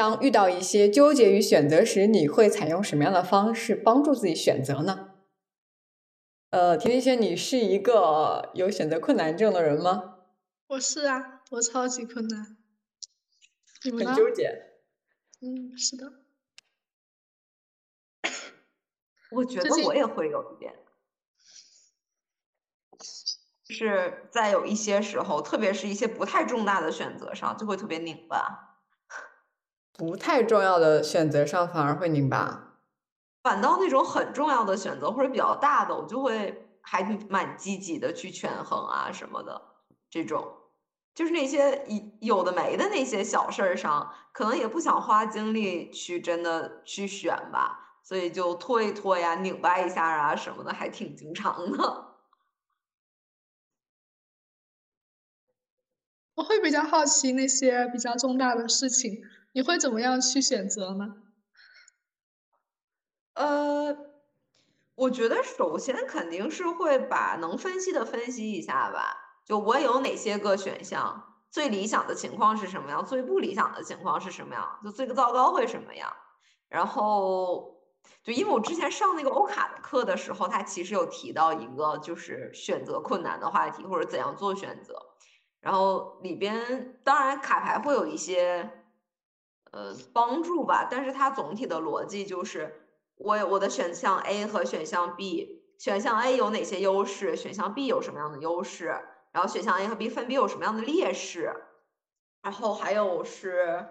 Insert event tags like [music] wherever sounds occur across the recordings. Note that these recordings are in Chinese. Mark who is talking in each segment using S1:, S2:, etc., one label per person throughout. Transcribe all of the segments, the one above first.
S1: 当遇到一些纠结与选择时，你会采用什么样的方式帮助自己选择呢？呃，甜甜圈，你是一个有选择困难症的人吗？
S2: 我是啊，我超级困难。你们
S1: 很纠结。
S2: 嗯，是的。
S3: 我觉得我也会有一点，是在有一些时候，特别是一些不太重大的选择上，就会特别拧巴。
S1: 不太重要的选择上反而会拧巴，
S3: 反倒那种很重要的选择或者比较大的，我就会还蛮积极的去权衡啊什么的。这种就是那些有有的没的那些小事儿上，可能也不想花精力去真的去选吧。所以就拖一拖呀，拧巴一下啊什么的，还挺经常的。
S2: 我会比较好奇那些比较重大的事情，你会怎么样去选择呢？
S3: 呃，我觉得首先肯定是会把能分析的分析一下吧。就我有哪些个选项，最理想的情况是什么样，最不理想的情况是什么样，就最个糟糕会什么样，然后。就因为我之前上那个欧卡的课的时候，他其实有提到一个就是选择困难的话题，或者怎样做选择。然后里边当然卡牌会有一些呃帮助吧，但是它总体的逻辑就是我我的选项 A 和选项 B，选项 A 有哪些优势，选项 B 有什么样的优势，然后选项 A 和 B 分别有什么样的劣势，然后还有是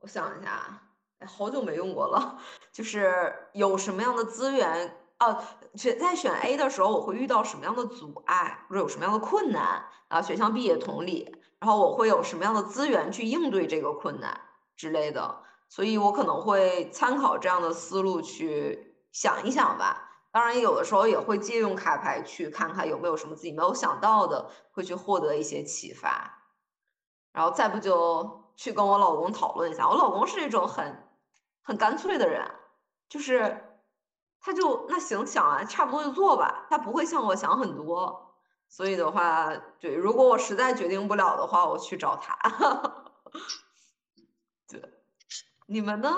S3: 我想一下。好久没用过了，就是有什么样的资源啊？选在选 A 的时候，我会遇到什么样的阻碍，或者有什么样的困难啊？选项 B 也同理，然后我会有什么样的资源去应对这个困难之类的，所以我可能会参考这样的思路去想一想吧。当然，有的时候也会借用卡牌去看看有没有什么自己没有想到的，会去获得一些启发。然后再不就去跟我老公讨论一下，我老公是一种很。很干脆的人，就是他就那行想啊，差不多就做吧，他不会像我想很多，所以的话，对，如果我实在决定不了的话，我去找他。[laughs] 你们呢？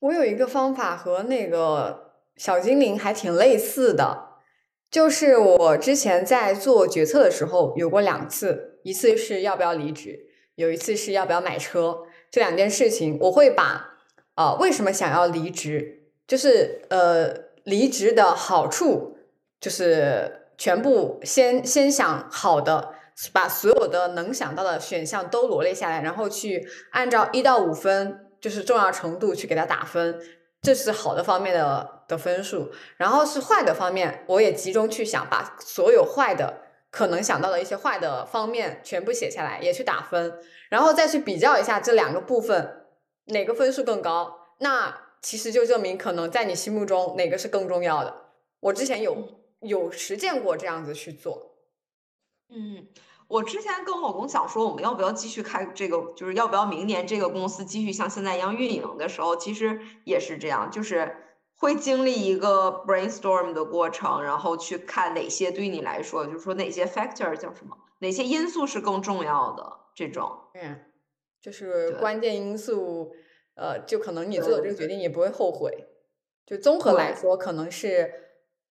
S1: 我有一个方法和那个小精灵还挺类似的，就是我之前在做决策的时候有过两次，一次是要不要离职，有一次是要不要买车，这两件事情我会把。啊，为什么想要离职？就是呃，离职的好处就是全部先先想好的，把所有的能想到的选项都罗列下来，然后去按照一到五分，就是重要程度去给它打分，这是好的方面的的分数。然后是坏的方面，我也集中去想，把所有坏的可能想到的一些坏的方面全部写下来，也去打分，然后再去比较一下这两个部分。哪个分数更高？那其实就证明可能在你心目中哪个是更重要的。我之前有有实践过这样子去做。
S3: 嗯，我之前跟我老公想说，我们要不要继续开这个，就是要不要明年这个公司继续像现在一样运营的时候，其实也是这样，就是会经历一个 brainstorm 的过程，然后去看哪些对你来说，就是说哪些 factor 叫什么，哪些因素是更重要的这种。
S1: 嗯。就是关键因素，呃，就可能你做的这个决定也不会后悔。就综合来说，可能是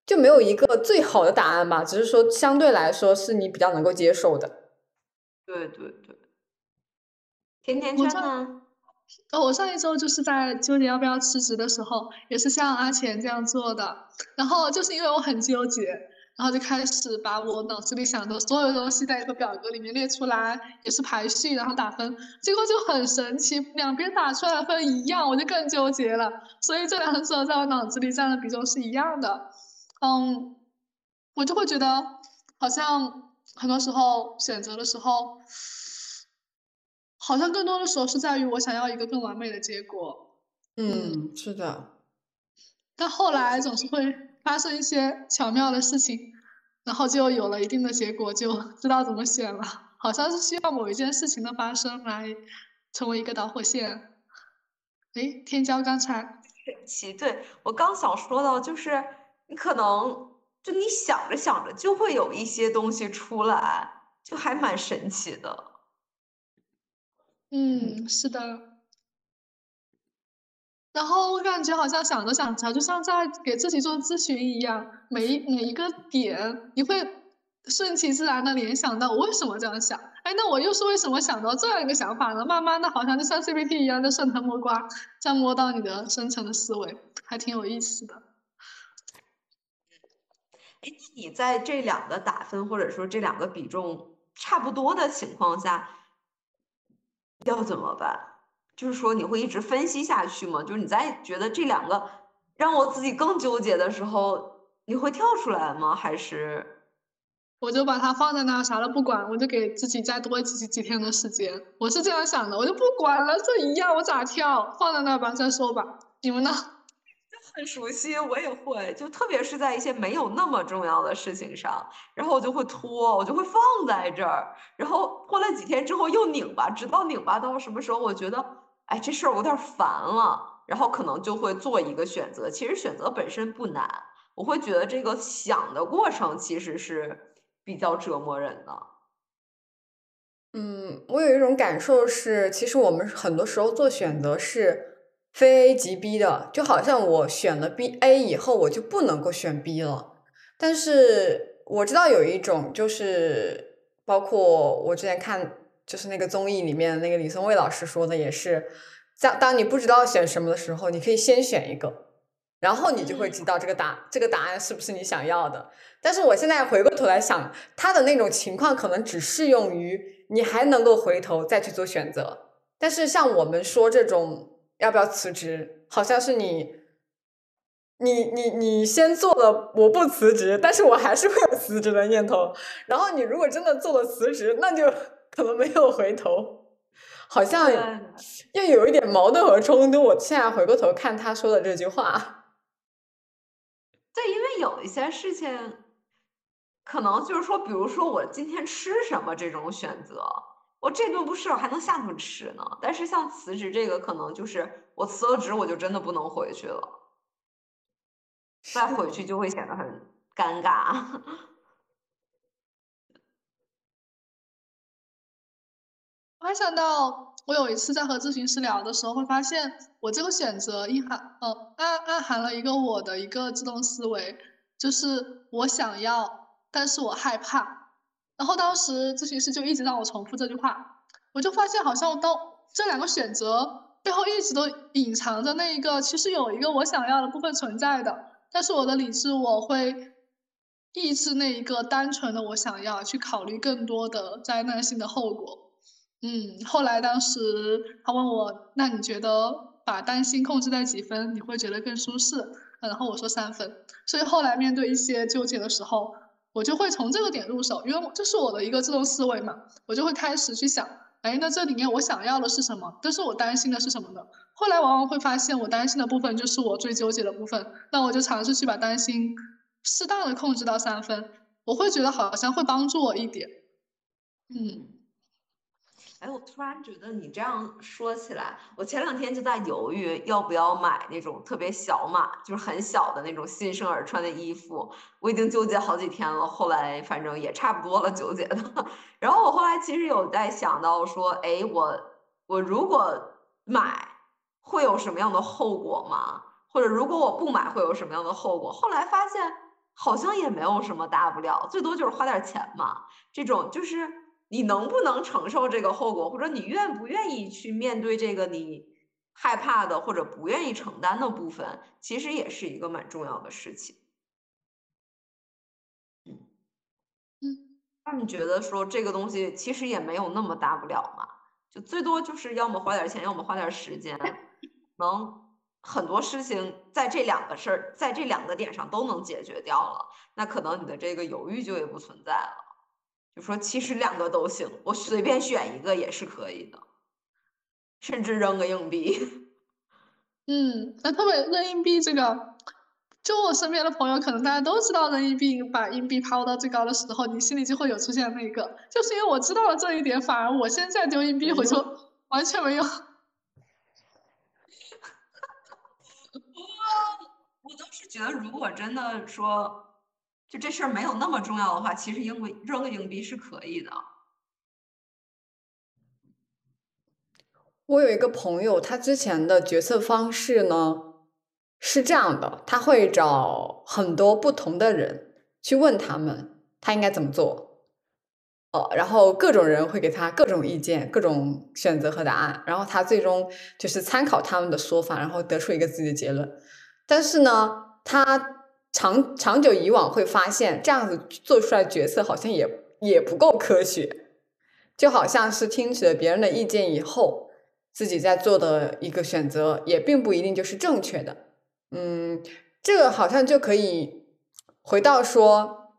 S1: 就没有一个最好的答案吧，只是说相对来说是你比较能够接受的。
S3: 对对对。甜甜圈呢？
S2: 呃，我上一周就是在纠结要不要辞职的时候，也是像阿钱这样做的。然后就是因为我很纠结。然后就开始把我脑子里想的所有东西在一个表格里面列出来，也是排序，然后打分，结果就很神奇，两边打出来的分一样，我就更纠结了。所以这两者在我脑子里占的比重是一样的。嗯，我就会觉得好像很多时候选择的时候，好像更多的时候是在于我想要一个更完美的结果。
S1: 嗯，是的。
S2: 但后来总是会。发生一些巧妙的事情，然后就有了一定的结果，就 [laughs] 知道怎么选了。好像是需要某一件事情的发生来成为一个导火线。哎，天骄刚才
S3: 神奇，对我刚想说到，就是你可能就你想着想着就会有一些东西出来，就还蛮神奇的。
S2: 嗯，是的。然后我感觉好像想着想着，就像在给自己做咨询一样，每一每一个点，你会顺其自然的联想到我为什么这样想？哎，那我又是为什么想到这样一个想法呢？慢慢的，好像就像 CPT 一样，在顺藤摸瓜，这样摸到你的深层的思维，还挺有意思的。
S3: 哎，你在这两个打分或者说这两个比重差不多的情况下，要怎么办？就是说你会一直分析下去吗？就是你在觉得这两个让我自己更纠结的时候，你会跳出来吗？还是
S2: 我就把它放在那，啥都不管，我就给自己再多几几天的时间。我是这样想的，我就不管了，这一样我咋跳？放在那吧，再说吧。你们呢？
S3: 很熟悉，我也会，就特别是在一些没有那么重要的事情上，然后我就会拖，我就会放在这儿，然后过了几天之后又拧巴，直到拧巴到什么时候，我觉得，哎，这事儿我有点烦了，然后可能就会做一个选择。其实选择本身不难，我会觉得这个想的过程其实是比较折磨人的。
S1: 嗯，我有一种感受是，其实我们很多时候做选择是。非 A 即 B 的，就好像我选了 B A 以后，我就不能够选 B 了。但是我知道有一种，就是包括我之前看，就是那个综艺里面那个李松蔚老师说的，也是，在当你不知道选什么的时候，你可以先选一个，然后你就会知道这个答这个答案是不是你想要的。但是我现在回过头来想，他的那种情况可能只适用于你还能够回头再去做选择。但是像我们说这种。要不要辞职？好像是你，你你你先做了，我不辞职，但是我还是会有辞职的念头。然后你如果真的做了辞职，那就 [laughs] 可能没有回头，好像又有一点矛盾和冲突。我现在回过头看他说的这句话，
S3: 对，因为有一些事情，可能就是说，比如说我今天吃什么这种选择。我这顿不吃，我还能下顿吃呢。但是像辞职这个，可能就是我辞了职，我就真的不能回去了，再回去就会显得很尴尬。
S2: 我还想到，我有一次在和咨询师聊的时候，会发现我这个选择隐含，呃，暗暗含了一个我的一个自动思维，就是我想要，但是我害怕。然后当时咨询师就一直让我重复这句话，我就发现好像到这两个选择背后一直都隐藏着那一个，其实有一个我想要的部分存在的，但是我的理智我会抑制那一个单纯的我想要去考虑更多的灾难性的后果。嗯，后来当时他问我，那你觉得把担心控制在几分你会觉得更舒适？然后我说三分。所以后来面对一些纠结的时候。我就会从这个点入手，因为这是我的一个自动思维嘛，我就会开始去想，哎，那这里面我想要的是什么？但是我担心的是什么呢？后来往往会发现，我担心的部分就是我最纠结的部分，那我就尝试去把担心适当的控制到三分，我会觉得好像会帮助我一点，嗯。
S3: 哎，我突然觉得你这样说起来，我前两天就在犹豫要不要买那种特别小码，就是很小的那种新生儿穿的衣服。我已经纠结好几天了，后来反正也差不多了纠结的。[laughs] 然后我后来其实有在想到说，哎，我我如果买会有什么样的后果吗？或者如果我不买会有什么样的后果？后来发现好像也没有什么大不了，最多就是花点钱嘛。这种就是。你能不能承受这个后果，或者你愿不愿意去面对这个你害怕的或者不愿意承担的部分，其实也是一个蛮重要的事情。嗯嗯，那你觉得说这个东西其实也没有那么大不了嘛？就最多就是要么花点钱，要么花点时间，能很多事情在这两个事儿，在这两个点上都能解决掉了，那可能你的这个犹豫就也不存在了。就说其实两个都行，我随便选一个也是可以的，甚至扔个硬币。[laughs]
S2: 嗯，那特别扔硬币这个，就我身边的朋友，可能大家都知道扔硬币，把硬币抛到最高的时候，你心里就会有出现那个。就是因为我知道了这一点，反而我现在丢硬币，我就完全没有。我
S3: 我倒是觉得，如果真的说。这事儿没有那么重要的话，其实扔个扔个硬币是可以的。
S1: 我有一个朋友，他之前的决策方式呢是这样的，他会找很多不同的人去问他们，他应该怎么做，哦，然后各种人会给他各种意见、各种选择和答案，然后他最终就是参考他们的说法，然后得出一个自己的结论。但是呢，他长长久以往会发现，这样子做出来决策好像也也不够科学，就好像是听取了别人的意见以后。自己在做的一个选择，也并不一定就是正确的。嗯，这个好像就可以回到说，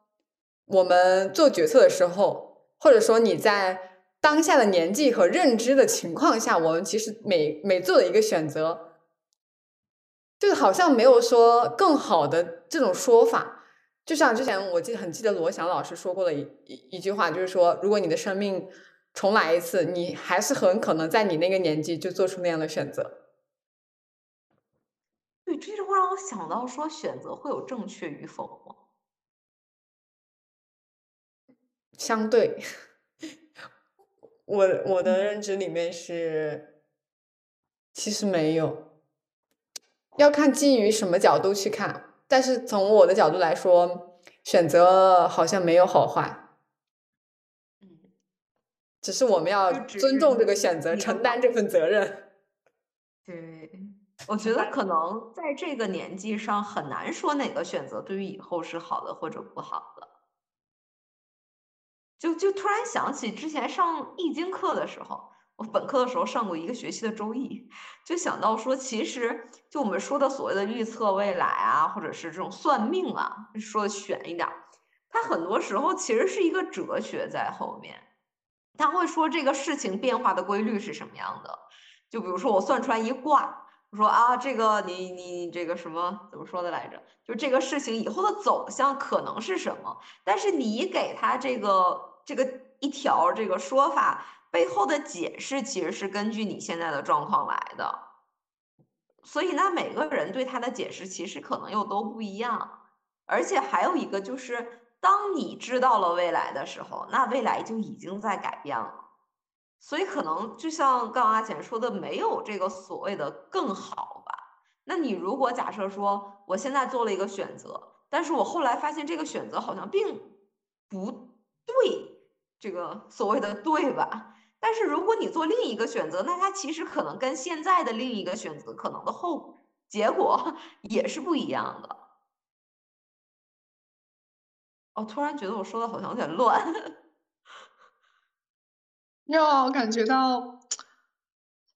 S1: 我们做决策的时候，或者说你在当下的年纪和认知的情况下，我们其实每每做的一个选择，就好像没有说更好的这种说法。就像之前我记得很记得罗翔老师说过的一一一句话，就是说，如果你的生命。重来一次，你还是很可能在你那个年纪就做出那样的选择。
S3: 对，这就会让我想到说，选择会有正确与否吗？
S1: 相对，我我的认知里面是，其实没有，要看基于什么角度去看。但是从我的角度来说，选择好像没有好坏。只是我们要尊重这个选择，承担这份责任。
S3: 对，我觉得可能在这个年纪上很难说哪个选择对于以后是好的或者不好的。就就突然想起之前上易经课的时候，我本科的时候上过一个学期的周易，就想到说，其实就我们说的所谓的预测未来啊，或者是这种算命啊，说的玄一点，它很多时候其实是一个哲学在后面。他会说这个事情变化的规律是什么样的？就比如说我算出来一卦，我说啊，这个你你这个什么怎么说的来着？就这个事情以后的走向可能是什么？但是你给他这个这个一条这个说法背后的解释，其实是根据你现在的状况来的。所以那每个人对他的解释其实可能又都不一样。而且还有一个就是。当你知道了未来的时候，那未来就已经在改变了。所以可能就像刚阿浅说的，没有这个所谓的更好吧？那你如果假设说，我现在做了一个选择，但是我后来发现这个选择好像并不对，这个所谓的对吧？但是如果你做另一个选择，那它其实可能跟现在的另一个选择可能的后结果 [laughs] 也是不一样的。我突然觉得我说的好像有点乱。
S2: 有啊，我感觉到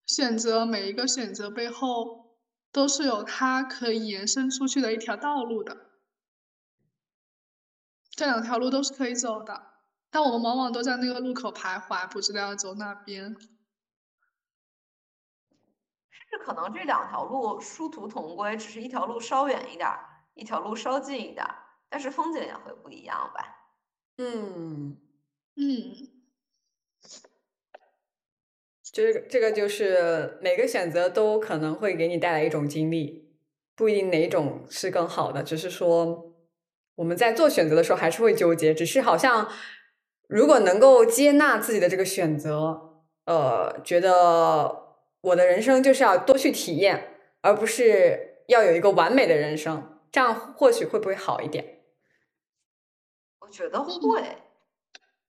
S2: 选择每一个选择背后都是有它可以延伸出去的一条道路的，这两条路都是可以走的，但我们往往都在那个路口徘徊，不知道要走哪边。
S3: 甚至可能这两条路殊途同归，只是一条路稍远一点，一条路稍近一点。但是风景也会不一样吧？
S1: 嗯
S2: 嗯，
S1: 这个这个就是每个选择都可能会给你带来一种经历，不一定哪种是更好的，只是说我们在做选择的时候还是会纠结。只是好像如果能够接纳自己的这个选择，呃，觉得我的人生就是要多去体验，而不是要有一个完美的人生，这样或许会不会好一点？
S3: 我觉得会，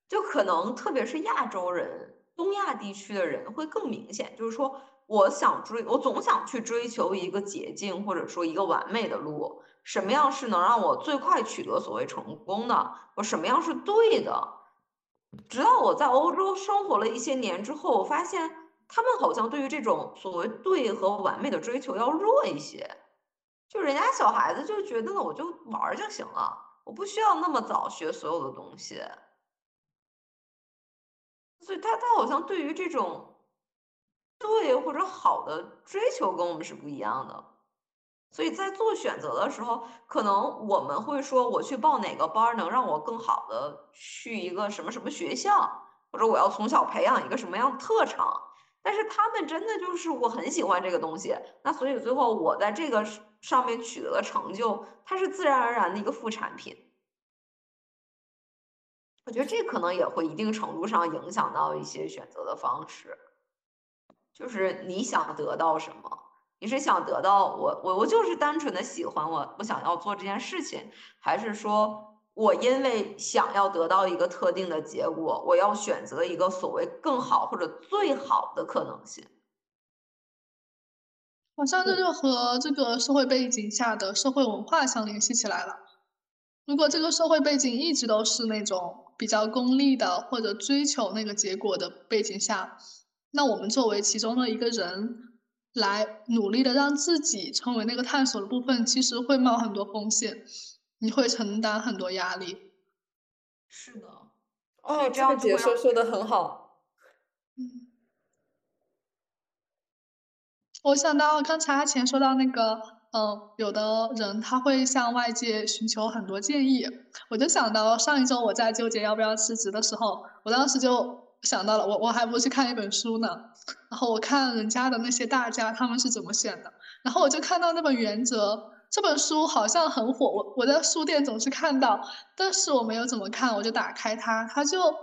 S3: 就可能特别是亚洲人、东亚地区的人会更明显。就是说，我想追，我总想去追求一个捷径，或者说一个完美的路。什么样是能让我最快取得所谓成功的？我什么样是对的？直到我在欧洲生活了一些年之后，我发现他们好像对于这种所谓对和完美的追求要弱一些。就人家小孩子就觉得呢，我就玩就行了。我不需要那么早学所有的东西，所以他他好像对于这种对或者好的追求跟我们是不一样的，所以在做选择的时候，可能我们会说我去报哪个班能让我更好的去一个什么什么学校，或者我要从小培养一个什么样的特长。但是他们真的就是我很喜欢这个东西，那所以最后我在这个上面取得的成就，它是自然而然的一个副产品。我觉得这可能也会一定程度上影响到一些选择的方式。就是你想得到什么？你是想得到我我我就是单纯的喜欢我我想要做这件事情，还是说我因为想要得到一个特定的结果，我要选择一个所谓更好或者最好的可能性？
S2: 好像这就和这个社会背景下的社会文化相联系起来了。如果这个社会背景一直都是那种比较功利的，或者追求那个结果的背景下，那我们作为其中的一个人。来努力的让自己成为那个探索的部分，其实会冒很多风险，你会承担很多压力。
S3: 是的，
S1: 哦，这个解说说的很好。
S2: 嗯，我想到刚才阿钱说到那个，嗯，有的人他会向外界寻求很多建议，我就想到上一周我在纠结要不要辞职的时候，我当时就。想到了，我我还不去看一本书呢，然后我看人家的那些大家他们是怎么选的，然后我就看到那本《原则》这本书好像很火，我我在书店总是看到，但是我没有怎么看，我就打开它，他就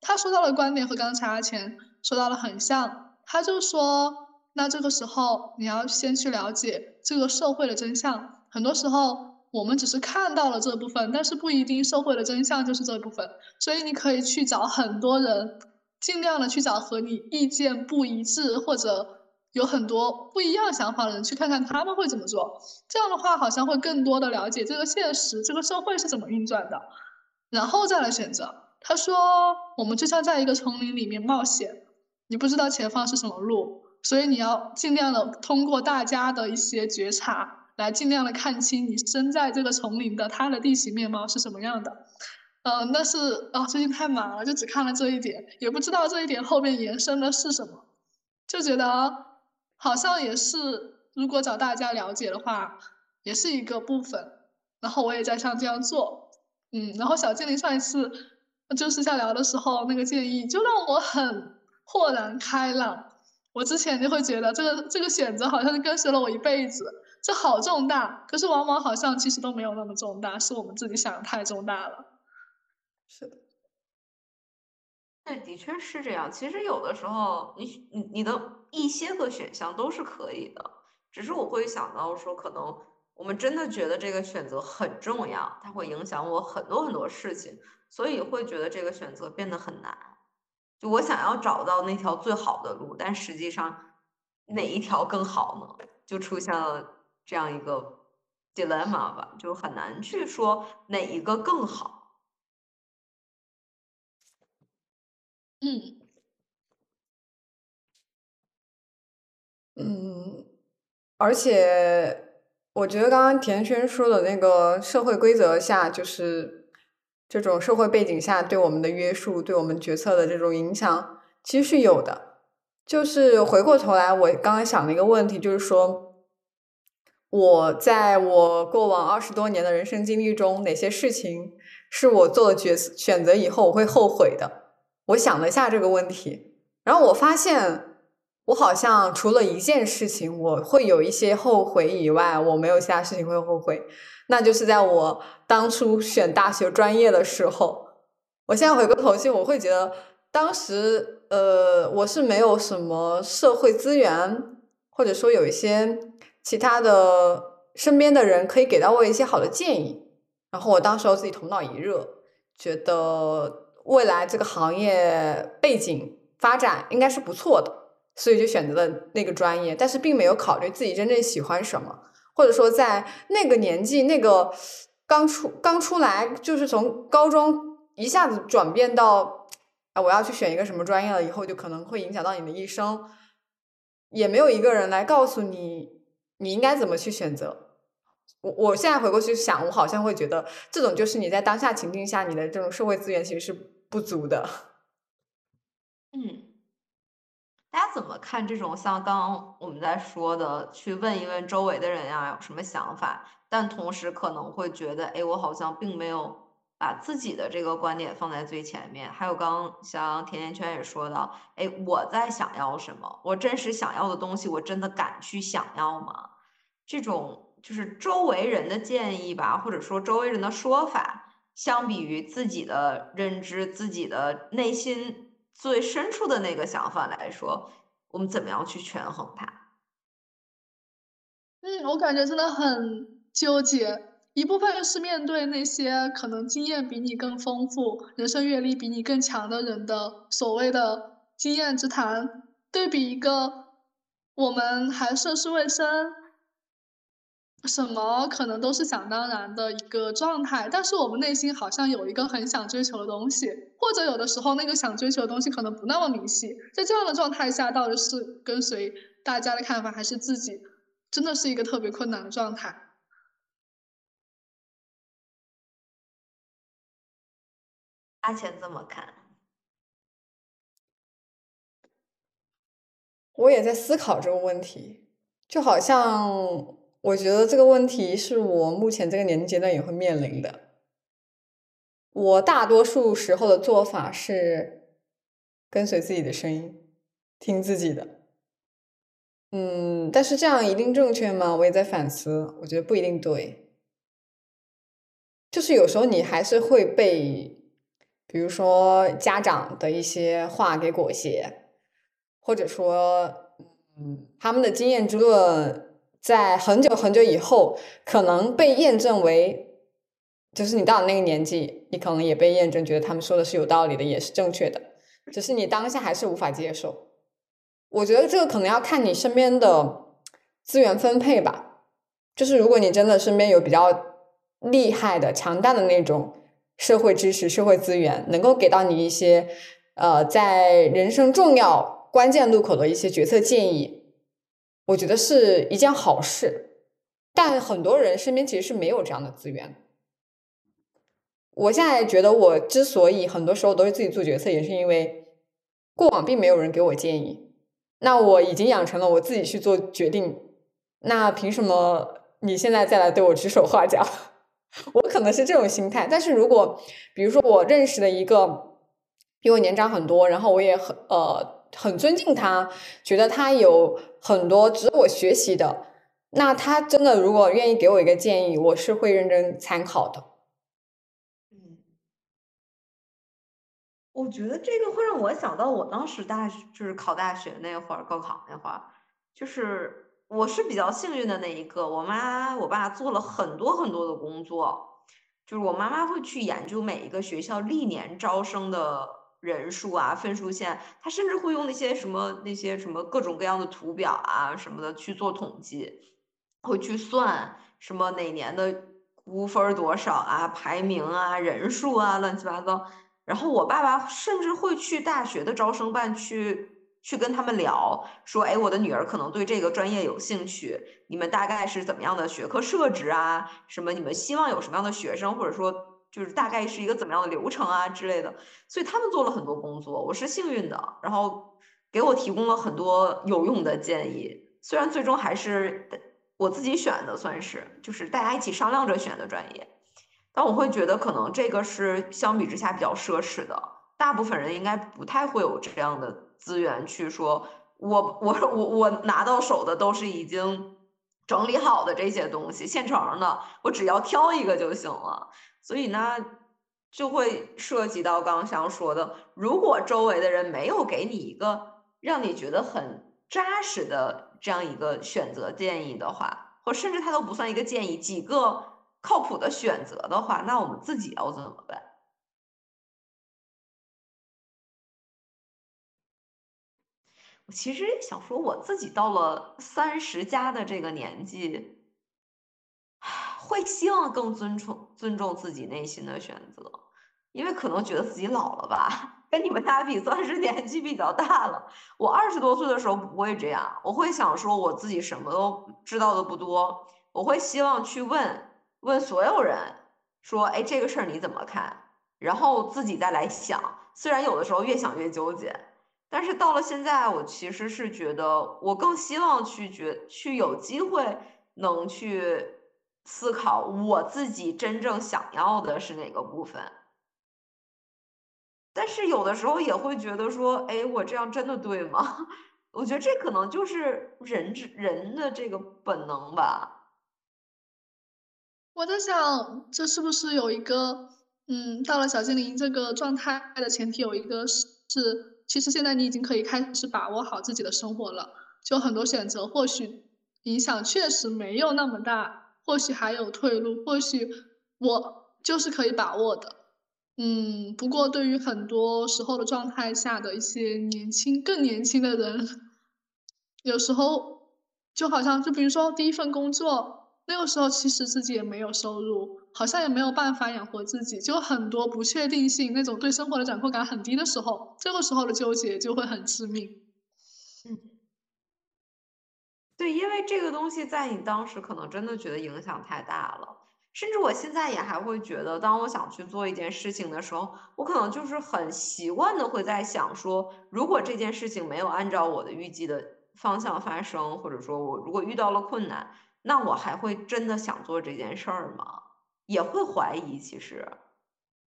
S2: 他说到的观点和刚才阿钱说到了很像，他就说，那这个时候你要先去了解这个社会的真相，很多时候我们只是看到了这部分，但是不一定社会的真相就是这部分，所以你可以去找很多人。尽量的去找和你意见不一致或者有很多不一样想法的人，去看看他们会怎么做。这样的话，好像会更多的了解这个现实，这个社会是怎么运转的，然后再来选择。他说，我们就像在一个丛林里面冒险，你不知道前方是什么路，所以你要尽量的通过大家的一些觉察，来尽量的看清你身在这个丛林的它的地形面貌是什么样的。嗯，但是啊，最近太忙了，就只看了这一点，也不知道这一点后面延伸的是什么，就觉得好像也是，如果找大家了解的话，也是一个部分。然后我也在像这样做，嗯，然后小精灵上一次就是在聊的时候，那个建议就让我很豁然开朗。我之前就会觉得这个这个选择好像是跟随了我一辈子，这好重大，可是往往好像其实都没有那么重大，是我们自己想的太重大了。
S1: 是的，
S3: 对，的确是这样。其实有的时候，你你你的一些个选项都是可以的，只是我会想到说，可能我们真的觉得这个选择很重要，它会影响我很多很多事情，所以会觉得这个选择变得很难。就我想要找到那条最好的路，但实际上哪一条更好呢？就出现了这样一个 dilemma 吧，就很难去说哪一个更好。
S2: 嗯，
S1: 嗯，而且我觉得刚刚田轩说的那个社会规则下，就是这种社会背景下对我们的约束，对我们决策的这种影响，其实是有的。就是回过头来，我刚刚想了一个问题，就是说，我在我过往二十多年的人生经历中，哪些事情是我做了决选择以后我会后悔的？我想了一下这个问题，然后我发现，我好像除了一件事情我会有一些后悔以外，我没有其他事情会后悔。那就是在我当初选大学专业的时候，我现在回过头去，我会觉得当时，呃，我是没有什么社会资源，或者说有一些其他的身边的人可以给到我一些好的建议，然后我当时候自己头脑一热，觉得。未来这个行业背景发展应该是不错的，所以就选择了那个专业，但是并没有考虑自己真正喜欢什么，或者说在那个年纪，那个刚出刚出来，就是从高中一下子转变到啊，我要去选一个什么专业了，以后就可能会影响到你的一生，也没有一个人来告诉你你应该怎么去选择。我我现在回过去想，我好像会觉得这种就是你在当下情境下，你的这种社会资源其实是。不足的，
S3: 嗯，大家怎么看这种像刚刚我们在说的，去问一问周围的人呀，有什么想法？但同时可能会觉得，哎，我好像并没有把自己的这个观点放在最前面。还有刚刚像甜甜圈也说到，哎，我在想要什么？我真实想要的东西，我真的敢去想要吗？这种就是周围人的建议吧，或者说周围人的说法。相比于自己的认知、自己的内心最深处的那个想法来说，我们怎么样去权衡它？
S2: 嗯，我感觉真的很纠结。一部分是面对那些可能经验比你更丰富、人生阅历比你更强的人的所谓的经验之谈，对比一个我们还涉世未深，什么可能都是想当然的一个状态。但是我们内心好像有一个很想追求的东西，或者有的时候那个想追求的东西可能不那么明晰。在这样的状态下，到底是跟随大家的看法，还是自己，真的是一个特别困难的状态。
S3: 阿钱怎么看？
S1: 我也在思考这个问题，就好像我觉得这个问题是我目前这个年龄阶段也会面临的。我大多数时候的做法是跟随自己的声音，听自己的。嗯，但是这样一定正确吗？我也在反思，我觉得不一定对。就是有时候你还是会被。比如说家长的一些话给裹挟，或者说，嗯，他们的经验之论，在很久很久以后可能被验证为，就是你到了那个年纪，你可能也被验证，觉得他们说的是有道理的，也是正确的，只是你当下还是无法接受。我觉得这个可能要看你身边的资源分配吧，就是如果你真的身边有比较厉害的、强大的那种。社会支持、社会资源能够给到你一些，呃，在人生重要关键路口的一些决策建议，我觉得是一件好事。但很多人身边其实是没有这样的资源。我现在觉得，我之所以很多时候都是自己做决策，也是因为过往并没有人给我建议。那我已经养成了我自己去做决定，那凭什么你现在再来对我指手画脚？[laughs] 我可能是这种心态，但是如果比如说我认识的一个比我年长很多，然后我也很呃很尊敬他，觉得他有很多值得我学习的，那他真的如果愿意给我一个建议，我是会认真参考的。
S3: 嗯，我觉得这个会让我想到我当时大就是考大学那会儿，高考那会儿，就是。我是比较幸运的那一个，我妈我爸做了很多很多的工作，就是我妈妈会去研究每一个学校历年招生的人数啊、分数线，他甚至会用那些什么那些什么各种各样的图表啊什么的去做统计，会去算什么哪年的估分多少啊、排名啊、人数啊乱七八糟，然后我爸爸甚至会去大学的招生办去。去跟他们聊，说，哎，我的女儿可能对这个专业有兴趣，你们大概是怎么样的学科设置啊？什么？你们希望有什么样的学生，或者说就是大概是一个怎么样的流程啊之类的？所以他们做了很多工作，我是幸运的，然后给我提供了很多有用的建议。虽然最终还是我自己选的，算是就是大家一起商量着选的专业，但我会觉得可能这个是相比之下比较奢侈的，大部分人应该不太会有这样的。资源去说，我我我我拿到手的都是已经整理好的这些东西，现成的，我只要挑一个就行了。所以呢，就会涉及到刚刚想说的，如果周围的人没有给你一个让你觉得很扎实的这样一个选择建议的话，或甚至他都不算一个建议，几个靠谱的选择的话，那我们自己要怎么办？其实想说，我自己到了三十加的这个年纪，会希望更尊重尊重自己内心的选择，因为可能觉得自己老了吧，跟你们俩比算是年纪比较大了。我二十多岁的时候不会这样，我会想说我自己什么都知道的不多，我会希望去问问所有人，说哎这个事儿你怎么看？然后自己再来想，虽然有的时候越想越纠结。但是到了现在，我其实是觉得，我更希望去觉去有机会能去思考我自己真正想要的是哪个部分。但是有的时候也会觉得说，哎，我这样真的对吗？[laughs] 我觉得这可能就是人之人的这个本能吧。
S2: 我在想，这是不是有一个，嗯，到了小精灵这个状态的前提，有一个是。其实现在你已经可以开始把握好自己的生活了。就很多选择，或许影响确实没有那么大，或许还有退路，或许我就是可以把握的。嗯，不过对于很多时候的状态下的一些年轻、更年轻的人，有时候就好像，就比如说第一份工作，那个时候其实自己也没有收入，好像也没有办法养活自己，就很多不确定性，那种对生活的掌控感很低的时候，这个时候的纠结就会很致命。
S3: 嗯，对，因为这个东西在你当时可能真的觉得影响太大了。甚至我现在也还会觉得，当我想去做一件事情的时候，我可能就是很习惯的会在想说，如果这件事情没有按照我的预计的方向发生，或者说我如果遇到了困难，那我还会真的想做这件事儿吗？也会怀疑其实，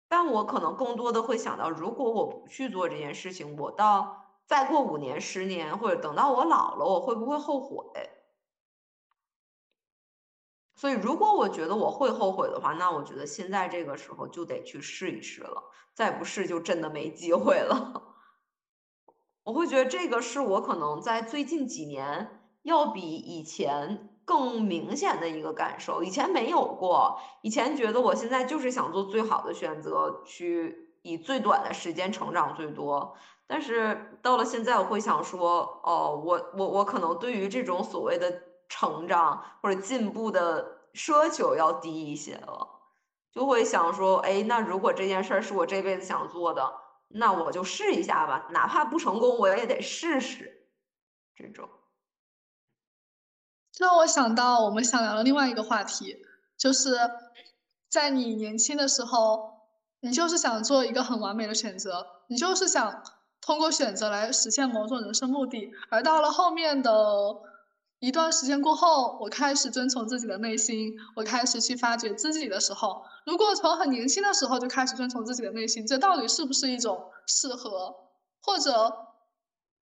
S3: 但我可能更多的会想到，如果我不去做这件事情，我到再过五年、十年，或者等到我老了，我会不会后悔？所以，如果我觉得我会后悔的话，那我觉得现在这个时候就得去试一试了，再不试就真的没机会了。[laughs] 我会觉得这个是我可能在最近几年要比以前更明显的一个感受，以前没有过。以前觉得我现在就是想做最好的选择，去以最短的时间成长最多。但是到了现在，我会想说，哦，我我我可能对于这种所谓的。成长或者进步的奢求要低一些了，就会想说，哎，那如果这件事儿是我这辈子想做的，那我就试一下吧，哪怕不成功，我也得试试。这种，
S2: 这让我想到我们想聊的另外一个话题，就是在你年轻的时候，你就是想做一个很完美的选择，你就是想通过选择来实现某种人生目的，而到了后面的。一段时间过后，我开始遵从自己的内心，我开始去发掘自己的时候，如果从很年轻的时候就开始遵从自己的内心，这到底是不是一种适合？或者，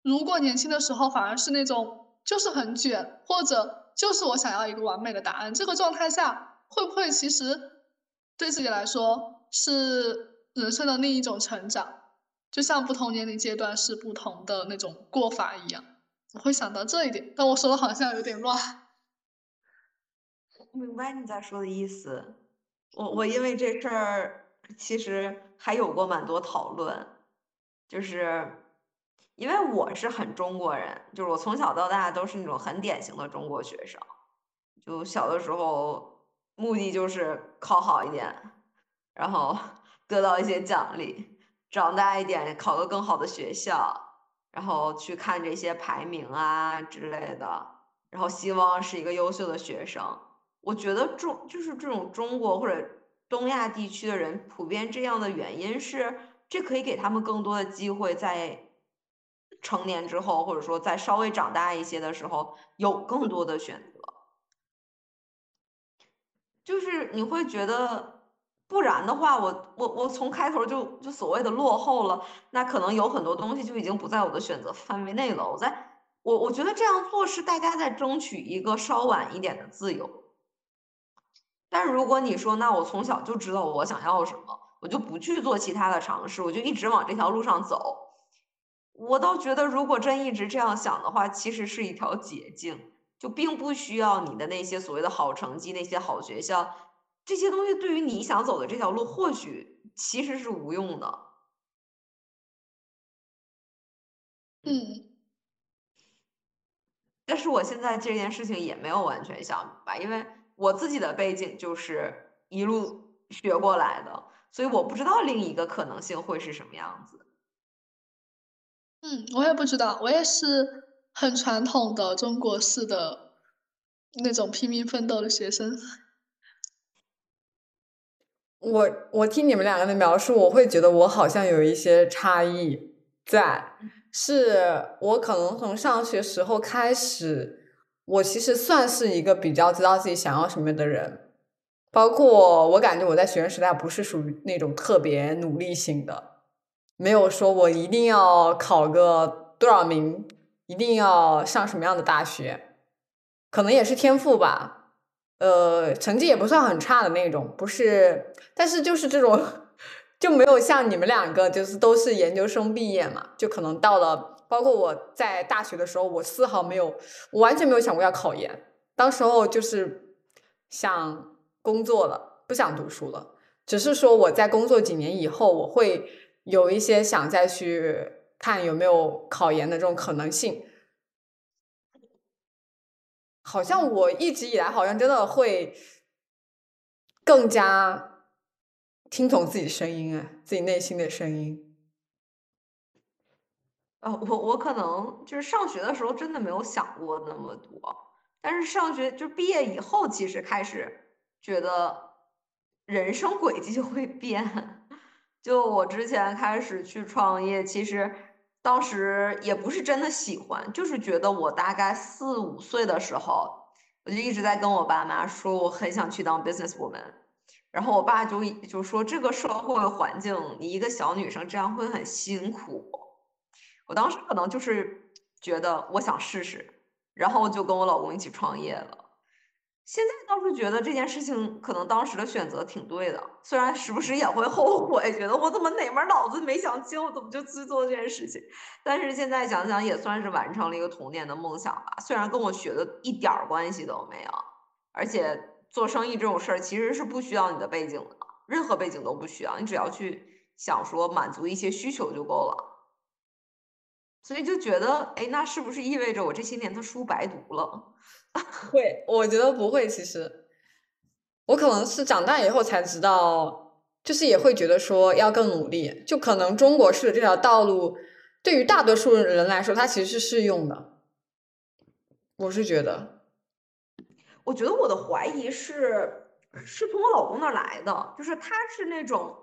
S2: 如果年轻的时候反而是那种就是很卷，或者就是我想要一个完美的答案，这个状态下会不会其实对自己来说是人生的另一种成长？就像不同年龄阶段是不同的那种过法一样。我会想到这一点，但我说的好像有点乱。
S3: 明白你在说的意思。我我因为这事儿其实还有过蛮多讨论，就是因为我是很中国人，就是我从小到大都是那种很典型的中国学生，就小的时候目的就是考好一点，然后 [laughs] 得到一些奖励，长大一点考个更好的学校。然后去看这些排名啊之类的，然后希望是一个优秀的学生。我觉得中就是这种中国或者东亚地区的人普遍这样的原因是，这可以给他们更多的机会，在成年之后，或者说在稍微长大一些的时候，有更多的选择。就是你会觉得。不然的话，我我我从开头就就所谓的落后了，那可能有很多东西就已经不在我的选择范围内了。我在我我觉得这样做是大家在争取一个稍晚一点的自由。但如果你说，那我从小就知道我想要什么，我就不去做其他的尝试，我就一直往这条路上走。我倒觉得，如果真一直这样想的话，其实是一条捷径，就并不需要你的那些所谓的好成绩、那些好学校。这些东西对于你想走的这条路，或许其实是无用的。
S2: 嗯，
S3: 但是我现在这件事情也没有完全想明白，因为我自己的背景就是一路学过来的，所以我不知道另一个可能性会是什么样子。
S2: 嗯，我也不知道，我也是很传统的中国式的那种拼命奋斗的学生。[laughs]
S1: 我我听你们两个的描述，我会觉得我好像有一些差异在，是我可能从上学时候开始，我其实算是一个比较知道自己想要什么的人，包括我感觉我在学生时代不是属于那种特别努力型的，没有说我一定要考个多少名，一定要上什么样的大学，可能也是天赋吧。呃，成绩也不算很差的那种，不是，但是就是这种就没有像你们两个就是都是研究生毕业嘛，就可能到了，包括我在大学的时候，我丝毫没有，我完全没有想过要考研，当时候就是想工作了，不想读书了，只是说我在工作几年以后，我会有一些想再去看有没有考研的这种可能性。好像我一直以来好像真的会更加。听从自己声音啊，自己内心的声音。
S3: 呃，我我可能就是上学的时候真的没有想过那么多，但是上学就毕业以后，其实开始觉得人生轨迹就会变。就我之前开始去创业，其实当时也不是真的喜欢，就是觉得我大概四五岁的时候，我就一直在跟我爸妈说，我很想去当 business woman。然后我爸就就说这个社会环境，你一个小女生这样会很辛苦。我当时可能就是觉得我想试试，然后就跟我老公一起创业了。现在倒是觉得这件事情可能当时的选择挺对的，虽然时不时也会后悔，觉得我怎么哪门脑子没想清，我怎么就去做这件事情。但是现在想想也算是完成了一个童年的梦想吧，虽然跟我学的一点儿关系都没有，而且。做生意这种事儿其实是不需要你的背景的，任何背景都不需要，你只要去想说满足一些需求就够了。所以就觉得，哎，那是不是意味着我这些年的书白读了？[laughs]
S1: 会，我觉得不会。其实，我可能是长大以后才知道，就是也会觉得说要更努力。就可能中国式的这条道路，对于大多数人来说，它其实是适用的。我是觉得。
S3: 我觉得我的怀疑是是从我老公那儿来的，就是他是那种，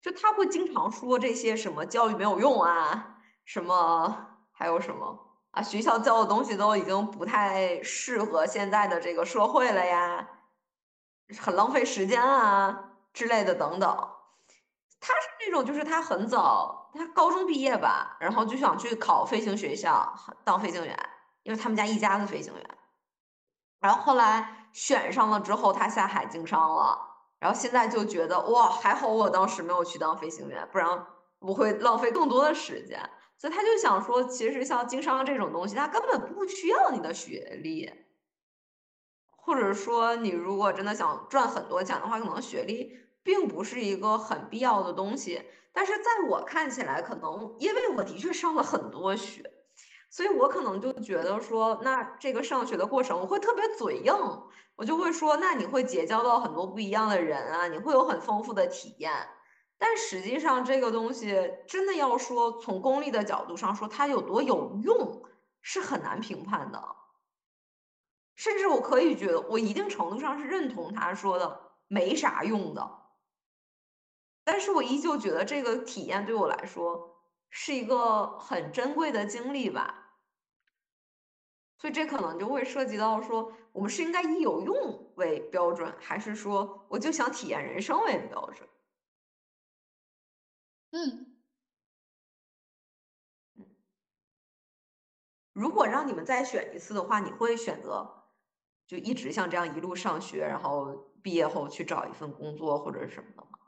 S3: 就他会经常说这些什么教育没有用啊，什么还有什么啊，学校教的东西都已经不太适合现在的这个社会了呀，很浪费时间啊之类的等等。他是那种，就是他很早，他高中毕业吧，然后就想去考飞行学校当飞行员，因为他们家一家子飞行员。然后后来选上了之后，他下海经商了。然后现在就觉得哇，还好我当时没有去当飞行员，不然我会浪费更多的时间。所以他就想说，其实像经商这种东西，他根本不需要你的学历，或者说你如果真的想赚很多钱的话，可能学历并不是一个很必要的东西。但是在我看起来，可能因为我的确上了很多学。所以我可能就觉得说，那这个上学的过程我会特别嘴硬，我就会说，那你会结交到很多不一样的人啊，你会有很丰富的体验。但实际上这个东西真的要说从功利的角度上说它有多有用，是很难评判的。甚至我可以觉得，我一定程度上是认同他说的没啥用的。但是我依旧觉得这个体验对我来说。是一个很珍贵的经历吧，所以这可能就会涉及到说，我们是应该以有用为标准，还是说我就想体验人生为标准？
S2: 嗯
S3: 如果让你们再选一次的话，你会选择就一直像这样一路上学，然后毕业后去找一份工作或者什么的吗？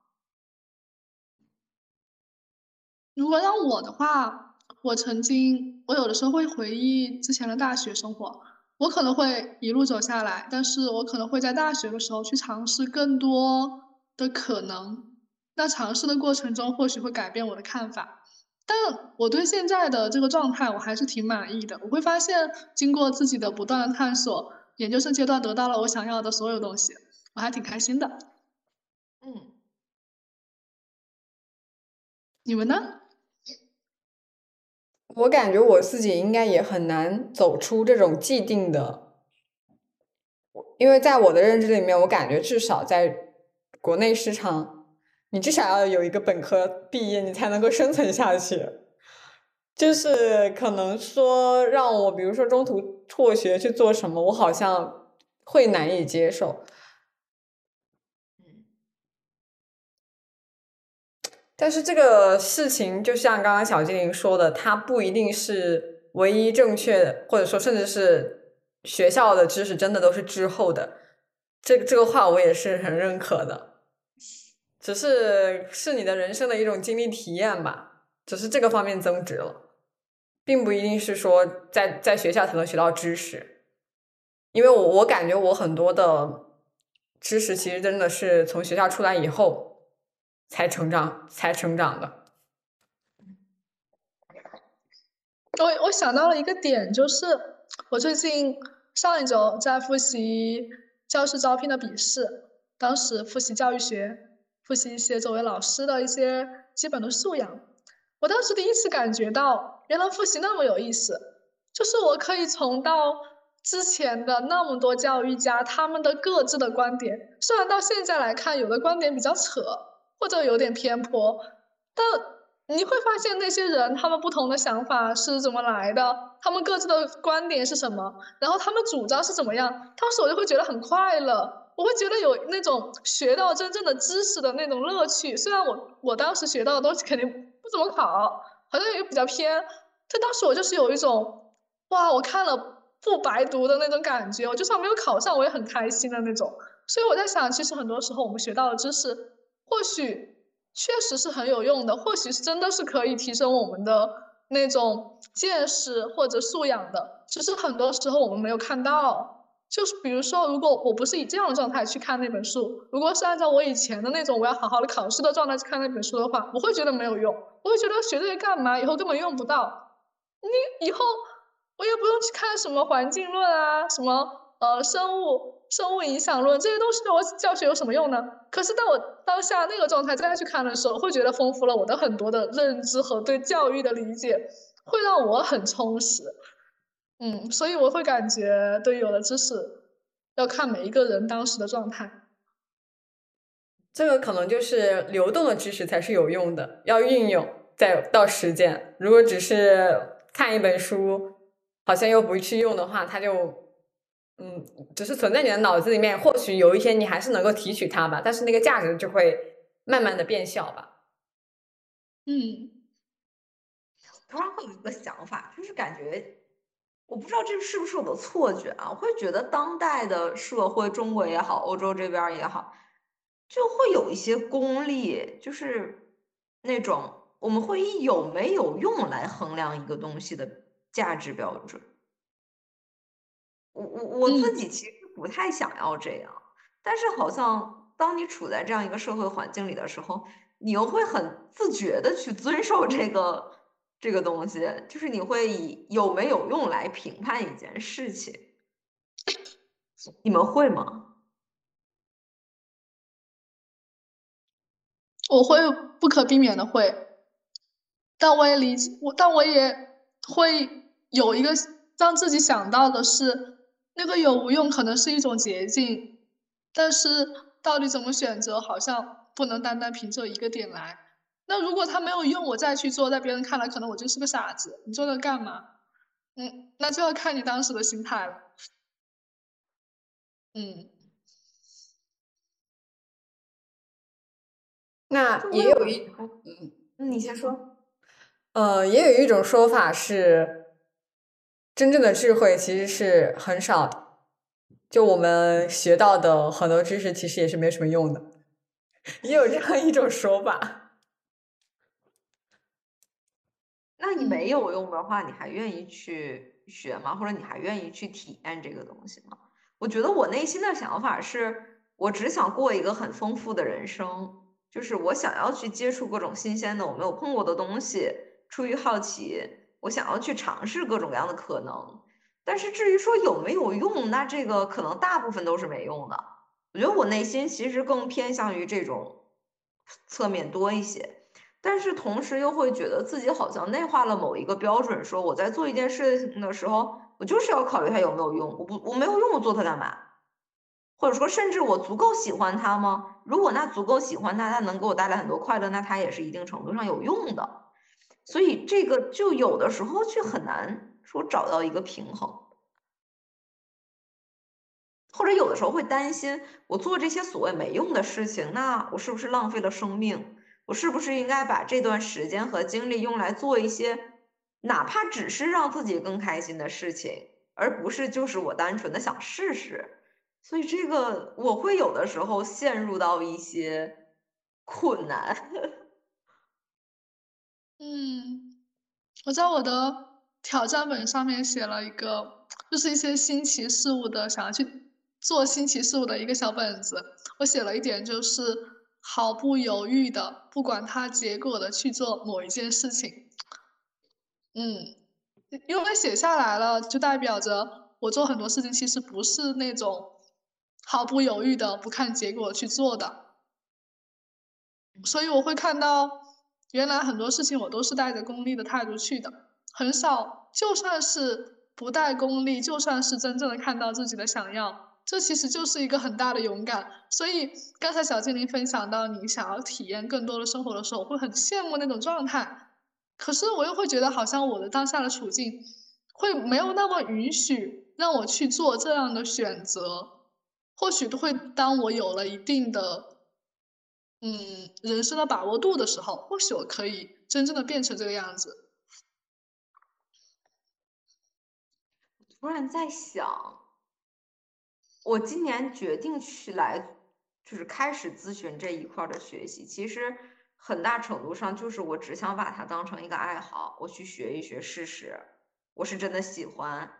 S2: 如果让我的话，我曾经，我有的时候会回忆之前的大学生活，我可能会一路走下来，但是我可能会在大学的时候去尝试更多的可能。那尝试的过程中，或许会改变我的看法，但我对现在的这个状态，我还是挺满意的。我会发现，经过自己的不断的探索，研究生阶段得到了我想要的所有东西，我还挺开心的。
S3: 嗯，
S2: 你们呢？
S1: 我感觉我自己应该也很难走出这种既定的，因为在我的认知里面，我感觉至少在国内市场，你至少要有一个本科毕业，你才能够生存下去。就是可能说让我，比如说中途辍学去做什么，我好像会难以接受。但是这个事情，就像刚刚小精灵说的，它不一定是唯一正确的，或者说，甚至是学校的知识真的都是滞后的。这个这个话我也是很认可的。只是是你的人生的一种经历体验吧，只是这个方面增值了，并不一定是说在在学校才能学到知识，因为我我感觉我很多的知识其实真的是从学校出来以后才成长才成长的。
S2: 我我想到了一个点，就是我最近上一周在复习教师招聘的笔试，当时复习教育学，复习一些作为老师的一些基本的素养。我当时第一次感觉到，原来复习那么有意思，就是我可以从到之前的那么多教育家他们的各自的观点，虽然到现在来看，有的观点比较扯，或者有点偏颇，但。你会发现那些人，他们不同的想法是怎么来的？他们各自的观点是什么？然后他们主张是怎么样？当时我就会觉得很快乐，我会觉得有那种学到真正的知识的那种乐趣。虽然我我当时学到的东西肯定不怎么考，好像也比较偏，但当时我就是有一种，哇，我看了不白读的那种感觉。我就算没有考上，我也很开心的那种。所以我在想，其实很多时候我们学到的知识，或许。确实是很有用的，或许是真的是可以提升我们的那种见识或者素养的，只是很多时候我们没有看到。就是比如说，如果我不是以这样的状态去看那本书，如果是按照我以前的那种我要好好的考试的状态去看那本书的话，我会觉得没有用，我会觉得学这些干嘛？以后根本用不到。你以后我也不用去看什么环境论啊，什么呃生物。生物影响论这些东西对我教学有什么用呢？可是当我当下那个状态再去看的时候，会觉得丰富了我的很多的认知和对教育的理解，会让我很充实。嗯，所以我会感觉对有的知识要看每一个人当时的状态。
S1: 这个可能就是流动的知识才是有用的，要运用再到实践。如果只是看一本书，好像又不去用的话，它就。嗯，只是存在你的脑子里面，或许有一天你还是能够提取它吧，但是那个价值就会慢慢的变小吧。
S2: 嗯，
S3: 突然会有一个想法，就是感觉，我不知道这是不是我的错觉啊，我会觉得当代的社会，中国也好，欧洲这边也好，就会有一些功利，就是那种我们会以有没有用来衡量一个东西的价值标准。我我我自己其实不太想要这样，但是好像当你处在这样一个社会环境里的时候，你又会很自觉的去遵守这个这个东西，就是你会以有没有用来评判一件事情。你们会吗？
S2: 我会不可避免的会，但我也理解我，但我也会有一个让自己想到的是。那个有无用可能是一种捷径，但是到底怎么选择，好像不能单单凭这一个点来。那如果他没有用，我再去做，在别人看来可能我就是个傻子。你做这干嘛？嗯，那就要看你当时的心态了。嗯，
S1: 那也有一，
S3: 嗯，你先说。
S1: 呃，也有一种说法是。真正的智慧其实是很少的，就我们学到的很多知识，其实也是没什么用的，[laughs] 也有这样一种说法。
S3: 那你没有用的话，你还愿意去学吗？或者你还愿意去体验这个东西吗？我觉得我内心的想法是，我只想过一个很丰富的人生，就是我想要去接触各种新鲜的我没有碰过的东西，出于好奇。我想要去尝试各种各样的可能，但是至于说有没有用，那这个可能大部分都是没用的。我觉得我内心其实更偏向于这种侧面多一些，但是同时又会觉得自己好像内化了某一个标准，说我在做一件事情的时候，我就是要考虑它有没有用。我不我没有用，我做它干嘛？或者说，甚至我足够喜欢它吗？如果那足够喜欢它，它能给我带来很多快乐，那它也是一定程度上有用的。所以这个就有的时候却很难说找到一个平衡，或者有的时候会担心，我做这些所谓没用的事情，那我是不是浪费了生命？我是不是应该把这段时间和精力用来做一些哪怕只是让自己更开心的事情，而不是就是我单纯的想试试？所以这个我会有的时候陷入到一些。困难。[laughs]
S2: 嗯，我在我的挑战本上面写了一个，就是一些新奇事物的，想要去做新奇事物的一个小本子。我写了一点，就是毫不犹豫的，不管它结果的去做某一件事情。嗯，因为写下来了，就代表着我做很多事情其实不是那种毫不犹豫的不看结果去做的。所以我会看到，原来很多事情我都是带着功利的态度去的，很少，就算是不带功利，就算是真正的看到自己的想要，这其实就是一个很大的勇敢。所以刚才小精灵分享到你想要体验更多的生活的时候，我会很羡慕那种状态。可是我又会觉得，好像我的当下的处境，会没有那么允许让我去做这样的选择。或许都会当我有了一定的。嗯，人生的把握度的时候，或许我可以真正的变成这个样子。
S3: 突然在想，我今年决定去来，就是开始咨询这一块的学习，其实很大程度上就是我只想把它当成一个爱好，我去学一学试试，我是真的喜欢。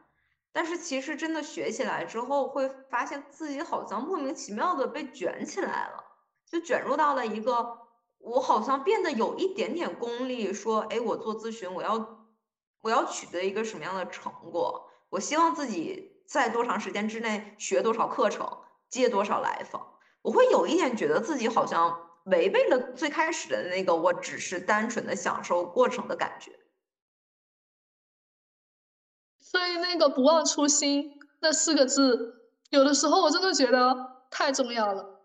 S3: 但是其实真的学起来之后，会发现自己好像莫名其妙的被卷起来了。就卷入到了一个，我好像变得有一点点功利，说，哎，我做咨询，我要，我要取得一个什么样的成果？我希望自己在多长时间之内学多少课程，接多少来访？我会有一点觉得自己好像违背了最开始的那个，我只是单纯的享受过程的感觉。
S2: 所以那个不忘初心那四个字，有的时候我真的觉得太重要了。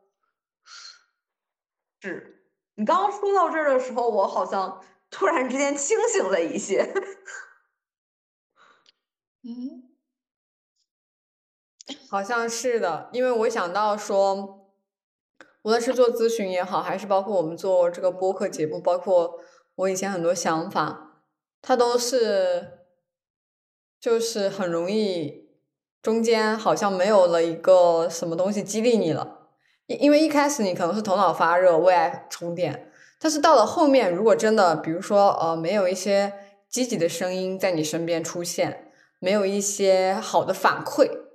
S3: 是你刚刚说到这儿的时候，我好像突然之间清醒了一些。
S2: 嗯，
S1: 好像是的，因为我想到说，无论是做咨询也好，还是包括我们做这个播客节目，包括我以前很多想法，它都是就是很容易中间好像没有了一个什么东西激励你了。因因为一开始你可能是头脑发热为爱充电，但是到了后面，如果真的比如说呃没有一些积极的声音在你身边出现，没有一些好的反馈，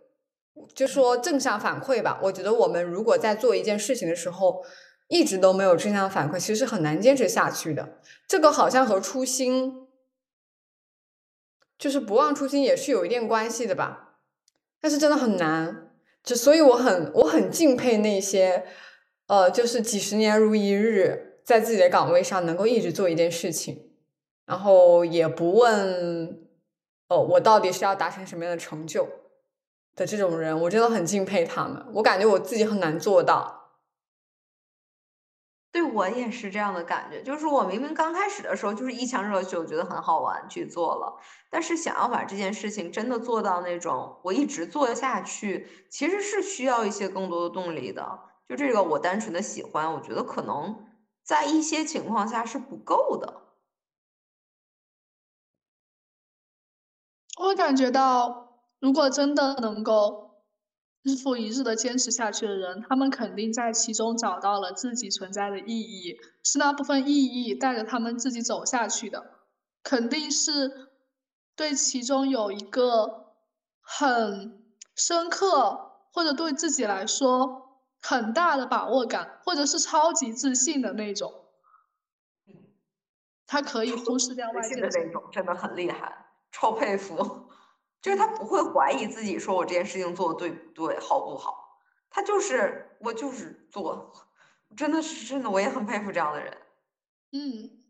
S1: 就说正向反馈吧。我觉得我们如果在做一件事情的时候，一直都没有正向反馈，其实很难坚持下去的。这个好像和初心，就是不忘初心也是有一点关系的吧，但是真的很难。就所以我很我很敬佩那些，呃，就是几十年如一日，在自己的岗位上能够一直做一件事情，然后也不问，哦，我到底是要达成什么样的成就的这种人，我真的很敬佩他们。我感觉我自己很难做到。
S3: 对我也是这样的感觉，就是我明明刚开始的时候就是一腔热血，我觉得很好玩去做了，但是想要把这件事情真的做到那种我一直做下去，其实是需要一些更多的动力的。就这个我单纯的喜欢，我觉得可能在一些情况下是不够的。
S2: 我感觉到，如果真的能够。日复一日的坚持下去的人，他们肯定在其中找到了自己存在的意义，是那部分意义带着他们自己走下去的，肯定是对其中有一个很深刻或者对自己来说很大的把握感，或者是超级自信的那种。他可以忽视掉外界
S3: 的那种，真的很厉害，超佩服。就是他不会怀疑自己，说我这件事情做的对不对，好不好？他就是我就是做，真的是真的，我也很佩服这样的人。
S2: 嗯，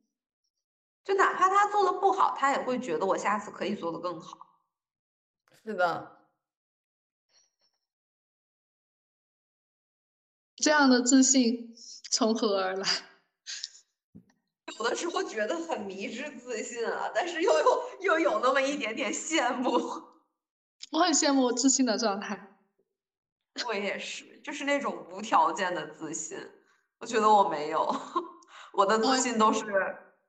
S3: 就哪怕他做的不好，他也会觉得我下次可以做的更好。
S1: 是的，
S2: 这样的自信从何而来？
S3: 有的时候觉得很迷之自信啊，但是又有又有那么一点点羡慕。[laughs]
S2: 我很羡慕自信的状态。
S3: 我也是，就是那种无条件的自信。我觉得我没有，[laughs] 我的自信都是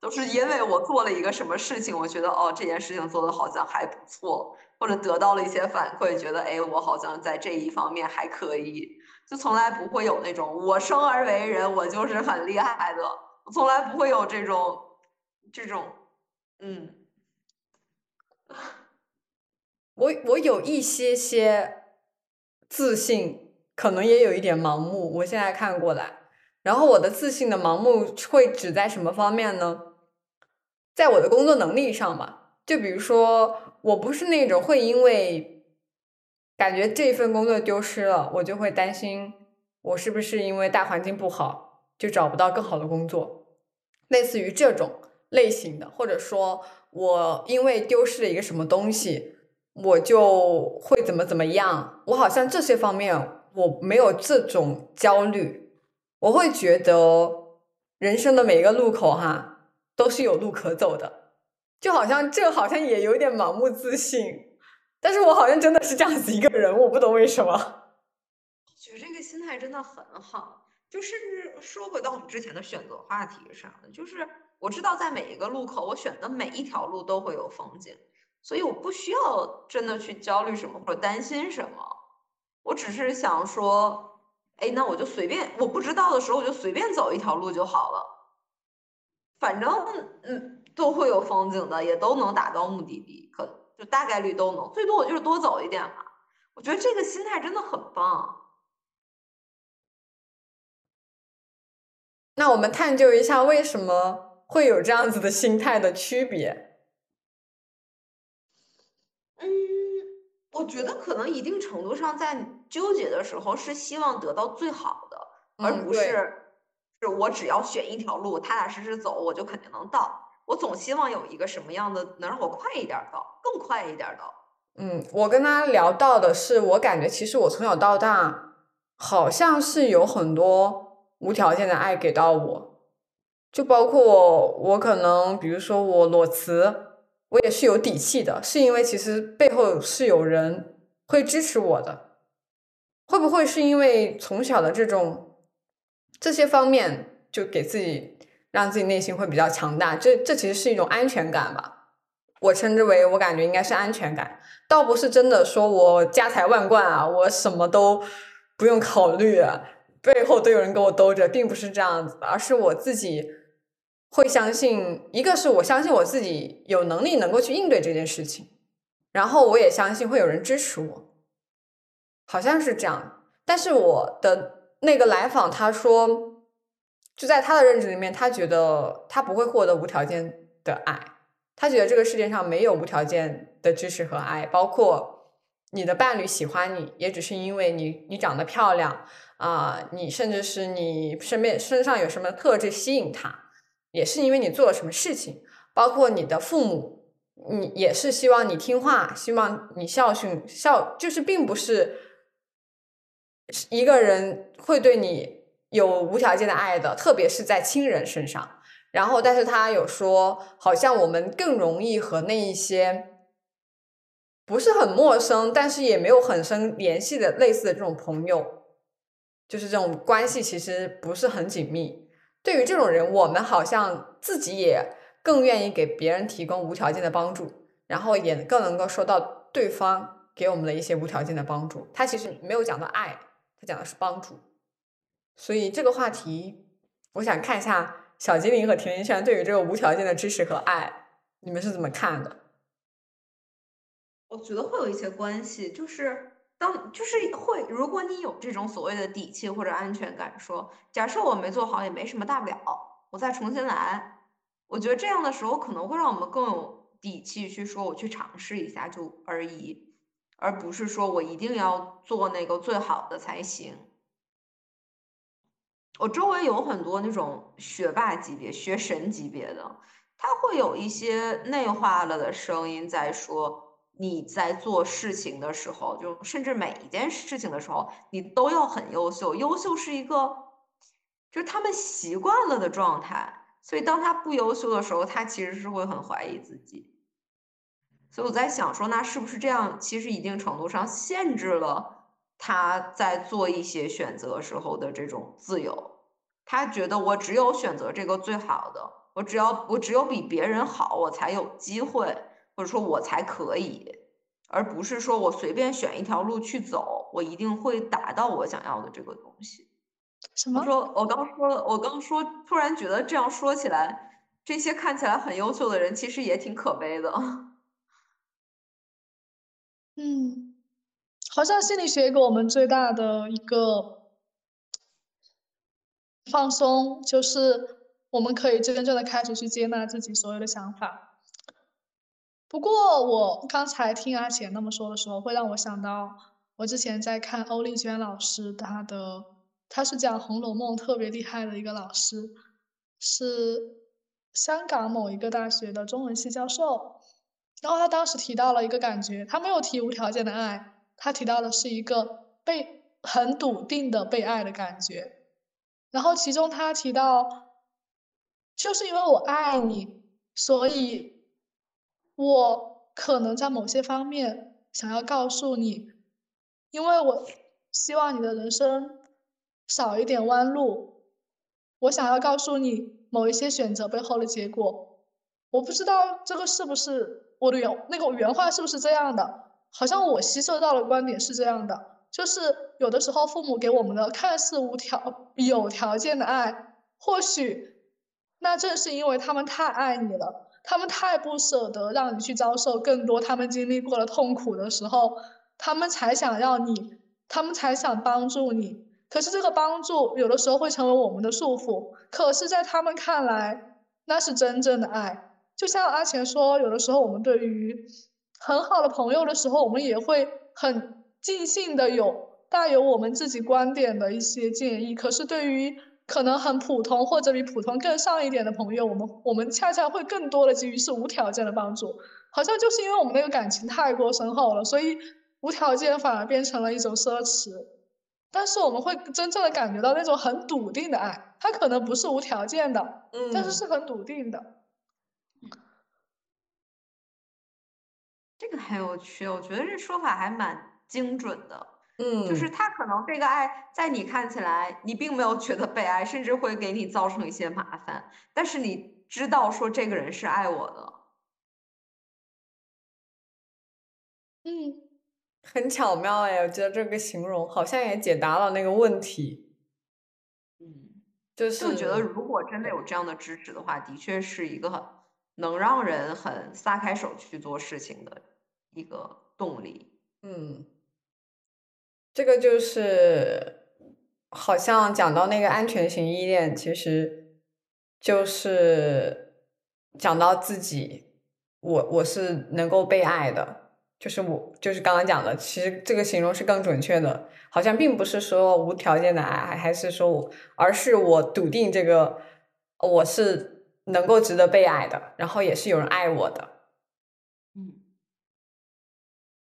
S3: 都是因为我做了一个什么事情，我觉得哦这件事情做的好像还不错，或者得到了一些反馈，觉得哎我好像在这一方面还可以，就从来不会有那种我生而为人我就是很厉害的，我从来不会有这种这种嗯。
S1: 我我有一些些自信，可能也有一点盲目。我现在看过来，然后我的自信的盲目会指在什么方面呢？在我的工作能力上吧。就比如说，我不是那种会因为感觉这份工作丢失了，我就会担心我是不是因为大环境不好就找不到更好的工作，类似于这种类型的，或者说我因为丢失了一个什么东西。我就会怎么怎么样，我好像这些方面我没有这种焦虑，我会觉得人生的每一个路口哈都是有路可走的，就好像这好像也有点盲目自信，但是我好像真的是这样子一个人，我不懂为什么。
S3: 我觉得这个心态真的很好，就是说回到我们之前的选择话题上，就是我知道在每一个路口，我选的每一条路都会有风景。所以我不需要真的去焦虑什么或者担心什么，我只是想说，哎，那我就随便，我不知道的时候我就随便走一条路就好了，反正嗯都会有风景的，也都能达到目的地，可就大概率都能，最多我就是多走一点嘛。我觉得这个心态真的很棒。
S1: 那我们探究一下为什么会有这样子的心态的区别。
S3: 嗯我觉得可能一定程度上，在纠结的时候是希望得到最好的，而不是是我只要选一条路，踏踏实实走，我就肯定能到。我总希望有一个什么样的能让我快一点到，更快一点到。
S1: 嗯，我跟他聊到的是，我感觉其实我从小到大好像是有很多无条件的爱给到我，就包括我可能，比如说我裸辞。我也是有底气的，是因为其实背后是有人会支持我的。会不会是因为从小的这种这些方面，就给自己让自己内心会比较强大？这这其实是一种安全感吧？我称之为，我感觉应该是安全感，倒不是真的说我家财万贯啊，我什么都不用考虑，背后都有人给我兜着，并不是这样子，而是我自己。会相信，一个是我相信我自己有能力能够去应对这件事情，然后我也相信会有人支持我，好像是这样。但是我的那个来访他说，就在他的认知里面，他觉得他不会获得无条件的爱，他觉得这个世界上没有无条件的支持和爱，包括你的伴侣喜欢你，也只是因为你你长得漂亮啊，你甚至是你身边身上有什么特质吸引他。也是因为你做了什么事情，包括你的父母，你也是希望你听话，希望你孝顺孝，就是并不是一个人会对你有无条件的爱的，特别是在亲人身上。然后，但是他有说，好像我们更容易和那一些不是很陌生，但是也没有很深联系的类似的这种朋友，就是这种关系其实不是很紧密。对于这种人，我们好像自己也更愿意给别人提供无条件的帮助，然后也更能够收到对方给我们的一些无条件的帮助。他其实没有讲到爱，他讲的是帮助。所以这个话题，我想看一下小精灵和甜甜圈对于这个无条件的支持和爱，你们是怎么看的？
S3: 我觉得会有一些关系，就是。当就是会，如果你有这种所谓的底气或者安全感，说假设我没做好也没什么大不了，我再重新来。我觉得这样的时候可能会让我们更有底气去说我去尝试一下就而已，而不是说我一定要做那个最好的才行。我周围有很多那种学霸级别、学神级别的，他会有一些内化了的声音在说。你在做事情的时候，就甚至每一件事情的时候，你都要很优秀。优秀是一个，就是他们习惯了的状态。所以当他不优秀的时候，他其实是会很怀疑自己。所以我在想说，那是不是这样？其实一定程度上限制了他在做一些选择时候的这种自由。他觉得我只有选择这个最好的，我只要我只有比别人好，我才有机会，或者说我才可以，而不是说我随便选一条路去走，我一定会达到我想要的这个东西。
S2: 什么？
S3: 我说我刚说了，我刚说，突然觉得这样说起来，这些看起来很优秀的人，其实也挺可悲的。[laughs]
S2: 嗯，好像心理学给我们最大的一个放松，就是我们可以真正的开始去接纳自己所有的想法。不过我刚才听阿浅那么说的时候，会让我想到我之前在看欧丽娟老师她的，她是讲《红楼梦》特别厉害的一个老师，是香港某一个大学的中文系教授。然后他当时提到了一个感觉，他没有提无条件的爱，他提到的是一个被很笃定的被爱的感觉。然后其中他提到，就是因为我爱你，所以我可能在某些方面想要告诉你，因为我希望你的人生少一点弯路，我想要告诉你某一些选择背后的结果。我不知道这个是不是。我的原那个原话是不是这样的？好像我吸收到的观点是这样的，就是有的时候父母给我们的看似无条有条件的爱，或许那正是因为他们太爱你了，他们太不舍得让你去遭受更多他们经历过的痛苦的时候，他们才想要你，他们才想帮助你。可是这个帮助有的时候会成为我们的束缚，可是，在他们看来，那是真正的爱。就像阿钱说，有的时候我们对于很好的朋友的时候，我们也会很尽兴的有带有我们自己观点的一些建议。可是对于可能很普通或者比普通更上一点的朋友，我们我们恰恰会更多的给予是无条件的帮助。好像就是因为我们那个感情太过深厚了，所以无条件反而变成了一种奢侈。但是我们会真正的感觉到那种很笃定的爱，它可能不是无条件的，
S3: 嗯，
S2: 但是是很笃定的。
S3: 这个很有趣，我觉得这说法还蛮精准的。
S1: 嗯，
S3: 就是他可能这个爱在你看起来，你并没有觉得被爱，甚至会给你造成一些麻烦，但是你知道说这个人是爱我的。
S2: 嗯，
S1: 很巧妙哎，我觉得这个形容好像也解答了那个问题。
S3: 嗯，
S1: 就是
S3: 我觉得如果真的有这样的支持的话，的确是一个很能让人很撒开手去做事情的。一个动力，
S1: 嗯，这个就是好像讲到那个安全型依恋，其实就是讲到自己，我我是能够被爱的，就是我就是刚刚讲的，其实这个形容是更准确的，好像并不是说无条件的爱，还是说我，而是我笃定这个我是能够值得被爱的，然后也是有人爱我的。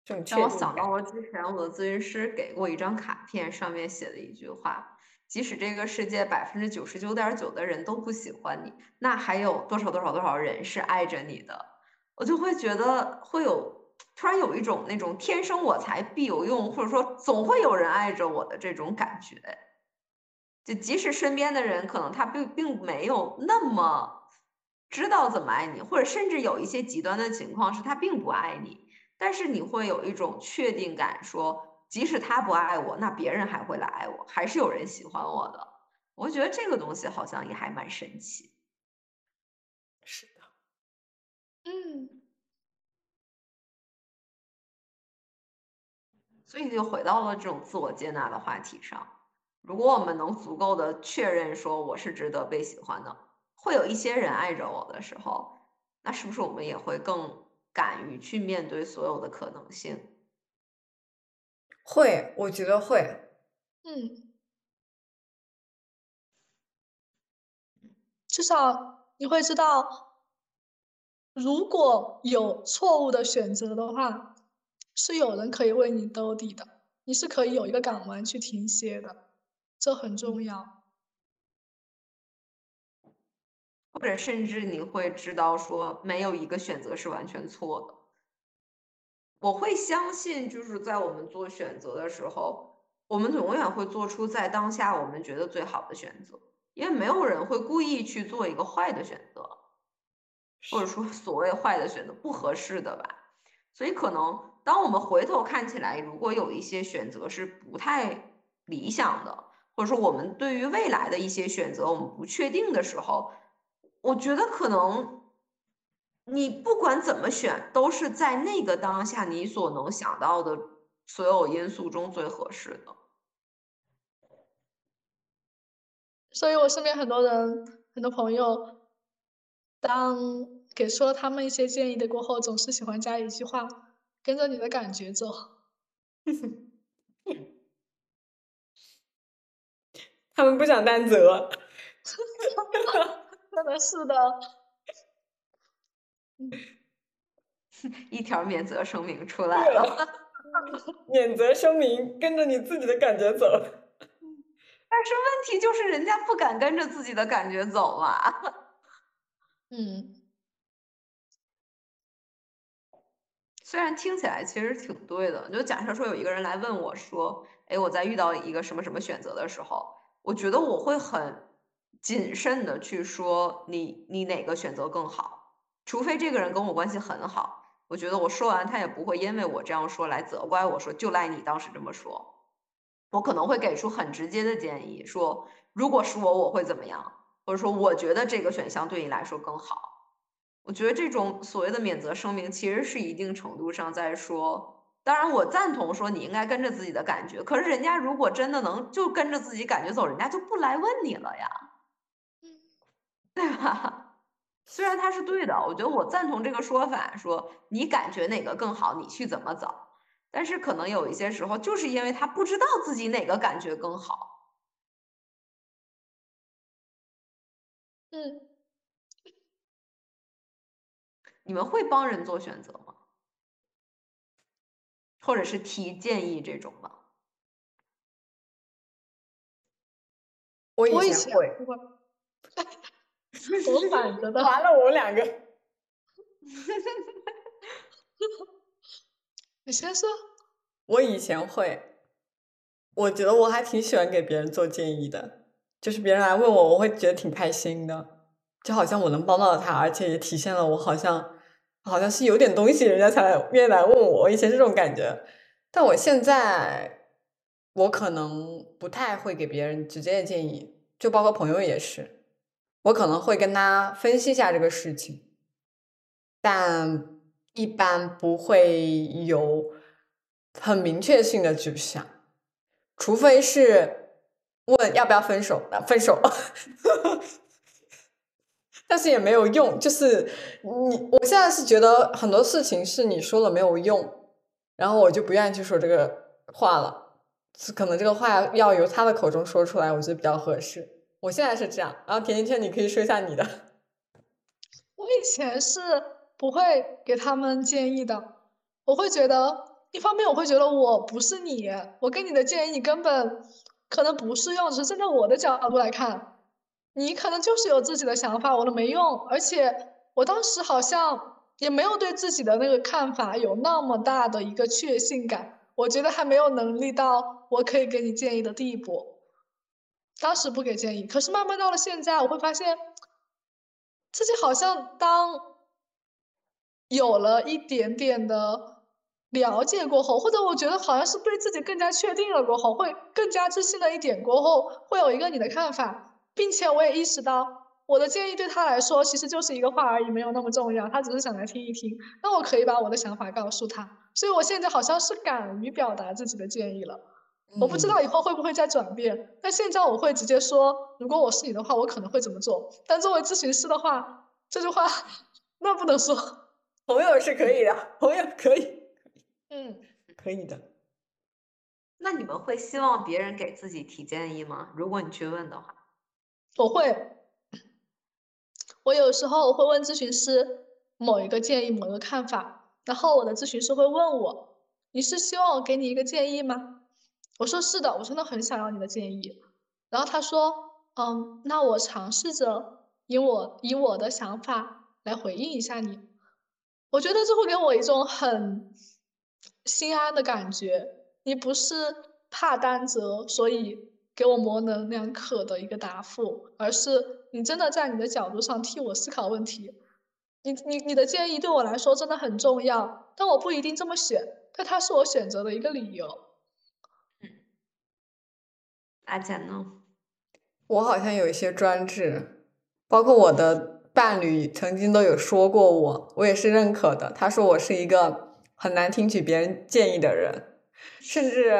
S3: 让我想到了之前我的咨询师给过一张卡片，上面写的一句话：即使这个世界百分之九十九点九的人都不喜欢你，那还有多少多少多少人是爱着你的？我就会觉得会有突然有一种那种天生我材必有用，或者说总会有人爱着我的这种感觉。就即使身边的人可能他并并没有那么知道怎么爱你，或者甚至有一些极端的情况是他并不爱你。但是你会有一种确定感，说即使他不爱我，那别人还会来爱我，还是有人喜欢我的。我觉得这个东西好像也还蛮神奇。
S1: 是的，
S2: 嗯。
S3: 所以就回到了这种自我接纳的话题上。如果我们能足够的确认说我是值得被喜欢的，会有一些人爱着我的时候，那是不是我们也会更？敢于去面对所有的可能性，
S1: 会，我觉得会，
S2: 嗯，至少你会知道，如果有错误的选择的话，是有人可以为你兜底的，你是可以有一个港湾去停歇的，这很重要。
S3: 或者甚至你会知道说，没有一个选择是完全错的。我会相信，就是在我们做选择的时候，我们永远会做出在当下我们觉得最好的选择。因为没有人会故意去做一个坏的选择，或者说所谓坏的选择不合适的吧。所以可能当我们回头看起来，如果有一些选择是不太理想的，或者说我们对于未来的一些选择我们不确定的时候，我觉得可能你不管怎么选，都是在那个当下你所能想到的所有因素中最合适的。
S2: 所以我身边很多人、很多朋友，当给出了他们一些建议的过后，总是喜欢加一句话：“跟着你的感觉走。[laughs]
S1: 他们不想担责。[laughs]
S2: 真的是的。[laughs]
S3: 一条免责声明出来了。[laughs]
S1: 免责声明：跟着你自己的感觉走。[laughs]
S3: 但是问题就是，人家不敢跟着自己的感觉走嘛。
S2: 嗯，
S3: 虽然听起来其实挺对的，就假设说有一个人来问我说：“哎，我在遇到一个什么什么选择的时候，我觉得我会很谨慎的去说你你哪个选择更好，除非这个人跟我关系很好，我觉得我说完他也不会因为我这样说来责怪我说就赖你当时这么说。”我可能会给出很直接的建议，说如果是我，我会怎么样，或者说我觉得这个选项对你来说更好。我觉得这种所谓的免责声明，其实是一定程度上在说，当然我赞同说你应该跟着自己的感觉，可是人家如果真的能就跟着自己感觉走，人家就不来问你了呀，对吧？虽然他是对的，我觉得我赞同这个说法，说你感觉哪个更好，你去怎么走。但是可能有一些时候，就是因为他不知道自己哪个感觉更好。
S2: 嗯，
S3: 你们会帮人做选择吗？或者是提建议这种吗？
S1: 我
S2: 以
S1: 前会。
S2: 我反着的。
S1: 完了，我们两个。[laughs]
S2: 你先说。
S1: 我以前会，我觉得我还挺喜欢给别人做建议的，就是别人来问我，我会觉得挺开心的，就好像我能帮到他，而且也体现了我好像好像是有点东西，人家才来愿意来问我。以前这种感觉，但我现在我可能不太会给别人直接的建议，就包括朋友也是，我可能会跟他分析一下这个事情，但。一般不会有很明确性的指向，除非是问要不要分手，那分手，[laughs] 但是也没有用。就是你，我现在是觉得很多事情是你说了没有用，然后我就不愿意去说这个话了。可能这个话要由他的口中说出来，我觉得比较合适。我现在是这样。然后甜甜圈，你可以说一下你的。
S2: 我以前是。不会给他们建议的，我会觉得，一方面我会觉得我不是你，我给你的建议你根本可能不适用，只是站在我的角度来看，你可能就是有自己的想法，我的没用，而且我当时好像也没有对自己的那个看法有那么大的一个确信感，我觉得还没有能力到我可以给你建议的地步，当时不给建议，可是慢慢到了现在，我会发现自己好像当。有了一点点的了解过后，或者我觉得好像是对自己更加确定了过后，会更加自信了一点过后，会有一个你的看法，并且我也意识到我的建议对他来说其实就是一个话而已，没有那么重要，他只是想来听一听。那我可以把我的想法告诉他，所以我现在好像是敢于表达自己的建议了。我不知道以后会不会再转变，但现在我会直接说，如果我是你的话，我可能会怎么做。但作为咨询师的话，这句话那不能说。
S1: 朋友是可以的，朋友可以，
S2: 嗯，
S1: 可以的。
S3: 那你们会希望别人给自己提建议吗？如果你去问的话，
S2: 我会。我有时候会问咨询师某一个建议、某一个看法，然后我的咨询师会问我：“你是希望我给你一个建议吗？”我说：“是的，我真的很想要你的建议。”然后他说：“嗯，那我尝试着以我以我的想法来回应一下你。”我觉得这会给我一种很心安的感觉。你不是怕担责，所以给我模棱两可的一个答复，而是你真的在你的角度上替我思考问题。你你你的建议对我来说真的很重要，但我不一定这么选，但它是我选择的一个理由。
S3: 阿简呢？
S1: 我好像有一些专制，包括我的伴侣曾经都有说过我，我也是认可的。他说我是一个很难听取别人建议的人，甚至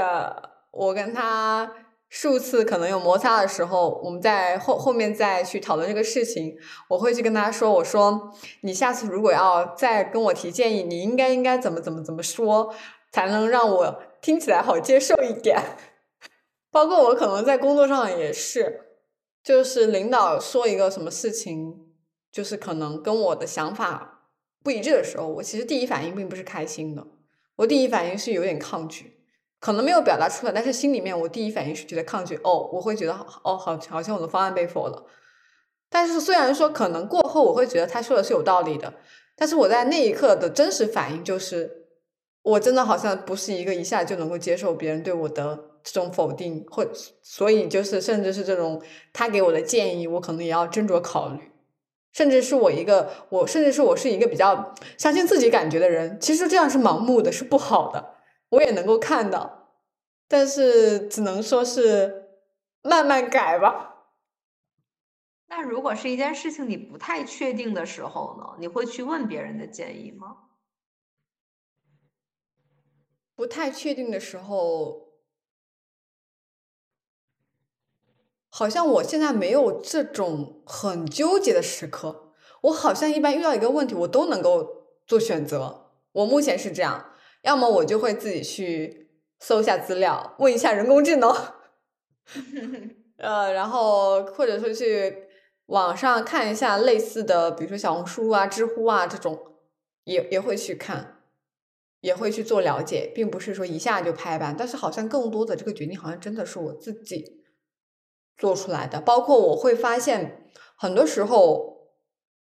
S1: 我跟他。数次可能有摩擦的时候，我们在后后面再去讨论这个事情，我会去跟他说：“我说你下次如果要再跟我提建议，你应该应该怎么怎么怎么说，才能让我听起来好接受一点。”包括我可能在工作上也是，就是领导说一个什么事情，就是可能跟我的想法不一致的时候，我其实第一反应并不是开心的，我第一反应是有点抗拒。可能没有表达出来，但是心里面我第一反应是觉得抗拒。哦，我会觉得哦，好，好像我的方案被否了。但是虽然说可能过后我会觉得他说的是有道理的，但是我在那一刻的真实反应就是，我真的好像不是一个一下就能够接受别人对我的这种否定，或所以就是甚至是这种他给我的建议，我可能也要斟酌考虑。甚至是我一个我，甚至是我是一个比较相信自己感觉的人，其实这样是盲目的，是不好的。我也能够看到，但是只能说是慢慢改吧。
S3: 那如果是一件事情你不太确定的时候呢？你会去问别人的建议吗？
S1: 不太确定的时候，好像我现在没有这种很纠结的时刻。我好像一般遇到一个问题，我都能够做选择。我目前是这样。要么我就会自己去搜一下资料，问一下人工智能，[laughs] 呃，然后或者说去网上看一下类似的，比如说小红书啊、知乎啊这种，也也会去看，也会去做了解，并不是说一下就拍板。但是好像更多的这个决定，好像真的是我自己做出来的。包括我会发现，很多时候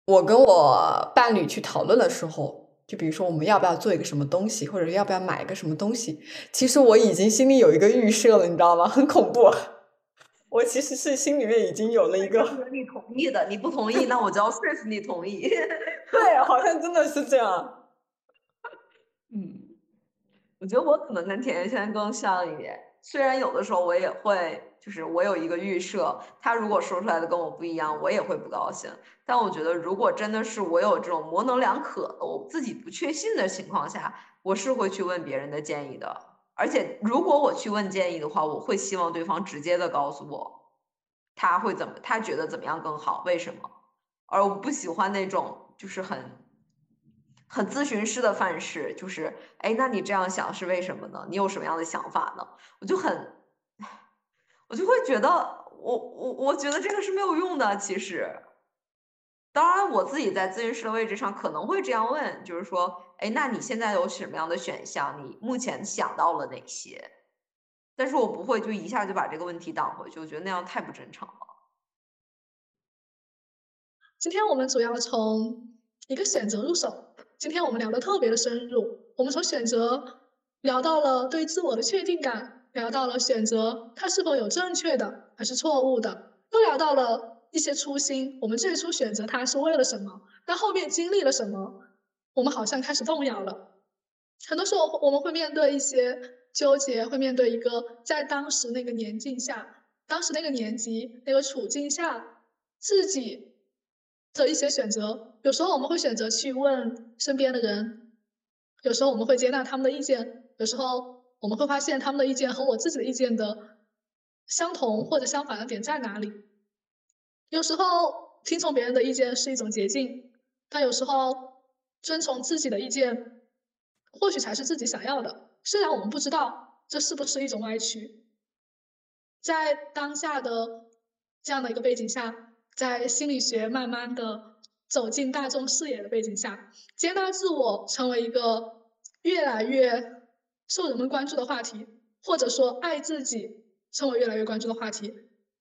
S1: 我跟我伴侣去讨论的时候。就比如说，我们要不要做一个什么东西，或者要不要买一个什么东西？其实我已经心里有一个预设了，你知道吗？[laughs] 很恐怖。[laughs] 我其实是心里面已经有了一个。
S3: 你同意的，你不同意，那我就要说服你同意。[laughs]
S1: 对，好像真的是这样。
S3: 嗯，我觉得我可能跟甜甜圈更像一点。虽然有的时候我也会，就是我有一个预设，他如果说出来的跟我不一样，我也会不高兴。但我觉得，如果真的是我有这种模棱两可，我自己不确信的情况下，我是会去问别人的建议的。而且，如果我去问建议的话，我会希望对方直接的告诉我，他会怎么，他觉得怎么样更好，为什么？而我不喜欢那种就是很。很咨询师的范式，就是，哎，那你这样想是为什么呢？你有什么样的想法呢？我就很，我就会觉得，我我我觉得这个是没有用的。其实，当然我自己在咨询师的位置上可能会这样问，就是说，哎，那你现在有什么样的选项？你目前想到了哪些？但是我不会就一下就把这个问题挡回去，我觉得那样太不正常了。
S2: 今天我们主要从一个选择入手。今天我们聊的特别的深入，我们从选择聊到了对自我的确定感，聊到了选择它是否有正确的还是错误的，又聊到了一些初心。我们最初选择它是为了什么？但后面经历了什么？我们好像开始动摇了。很多时候我们会面对一些纠结，会面对一个在当时那个年纪下，当时那个年级那个处境下自己。的一些选择，有时候我们会选择去问身边的人，有时候我们会接纳他们的意见，有时候我们会发现他们的意见和我自己的意见的相同或者相反的点在哪里。有时候听从别人的意见是一种捷径，但有时候遵从自己的意见，或许才是自己想要的。虽然我们不知道这是不是一种歪曲，在当下的这样的一个背景下。在心理学慢慢的走进大众视野的背景下，接纳自我成为一个越来越受人们关注的话题，或者说爱自己成为越来越关注的话题。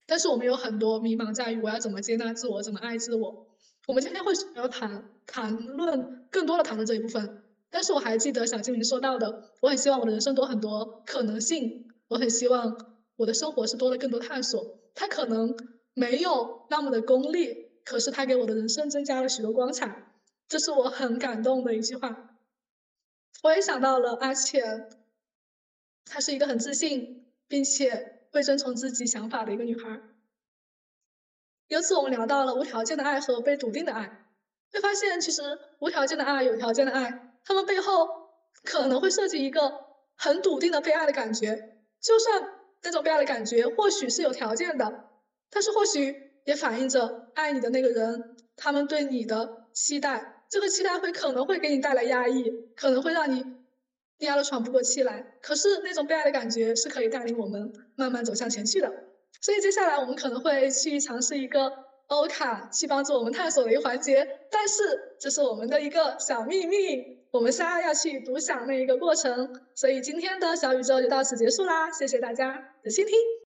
S2: 但是我们有很多迷茫在于我要怎么接纳自我，怎么爱自我。我们今天会要谈谈论更多的谈论这一部分。但是我还记得小精灵说到的，我很希望我的人生多很多可能性，我很希望我的生活是多了更多探索。它可能没有那么的功利，可是它给我的人生增加了许多光彩，这是我很感动的一句话。我也想到了阿浅，她是一个很自信，并且会遵从自己想法的一个女孩。由此，我们聊到了无条件的爱和被笃定的爱，会发现其实无条件的爱、有条件的爱，他们背后可能会涉及一个很笃定的被爱的感觉，就算那种被爱的感觉或许是有条件的，但是或许也反映着爱你的那个人他们对你的期待，这个期待会可能会给你带来压抑，可能会让你压得喘不过气来。可是那种被爱的感觉是可以带领我们慢慢走向前去的。所以接下来我们可能会去尝试一个欧卡去帮助我们探索的一个环节，但是这是我们的一个小秘密，我们仨要去独享那一个过程。所以今天的小宇宙就到此结束啦，谢谢大家的倾听。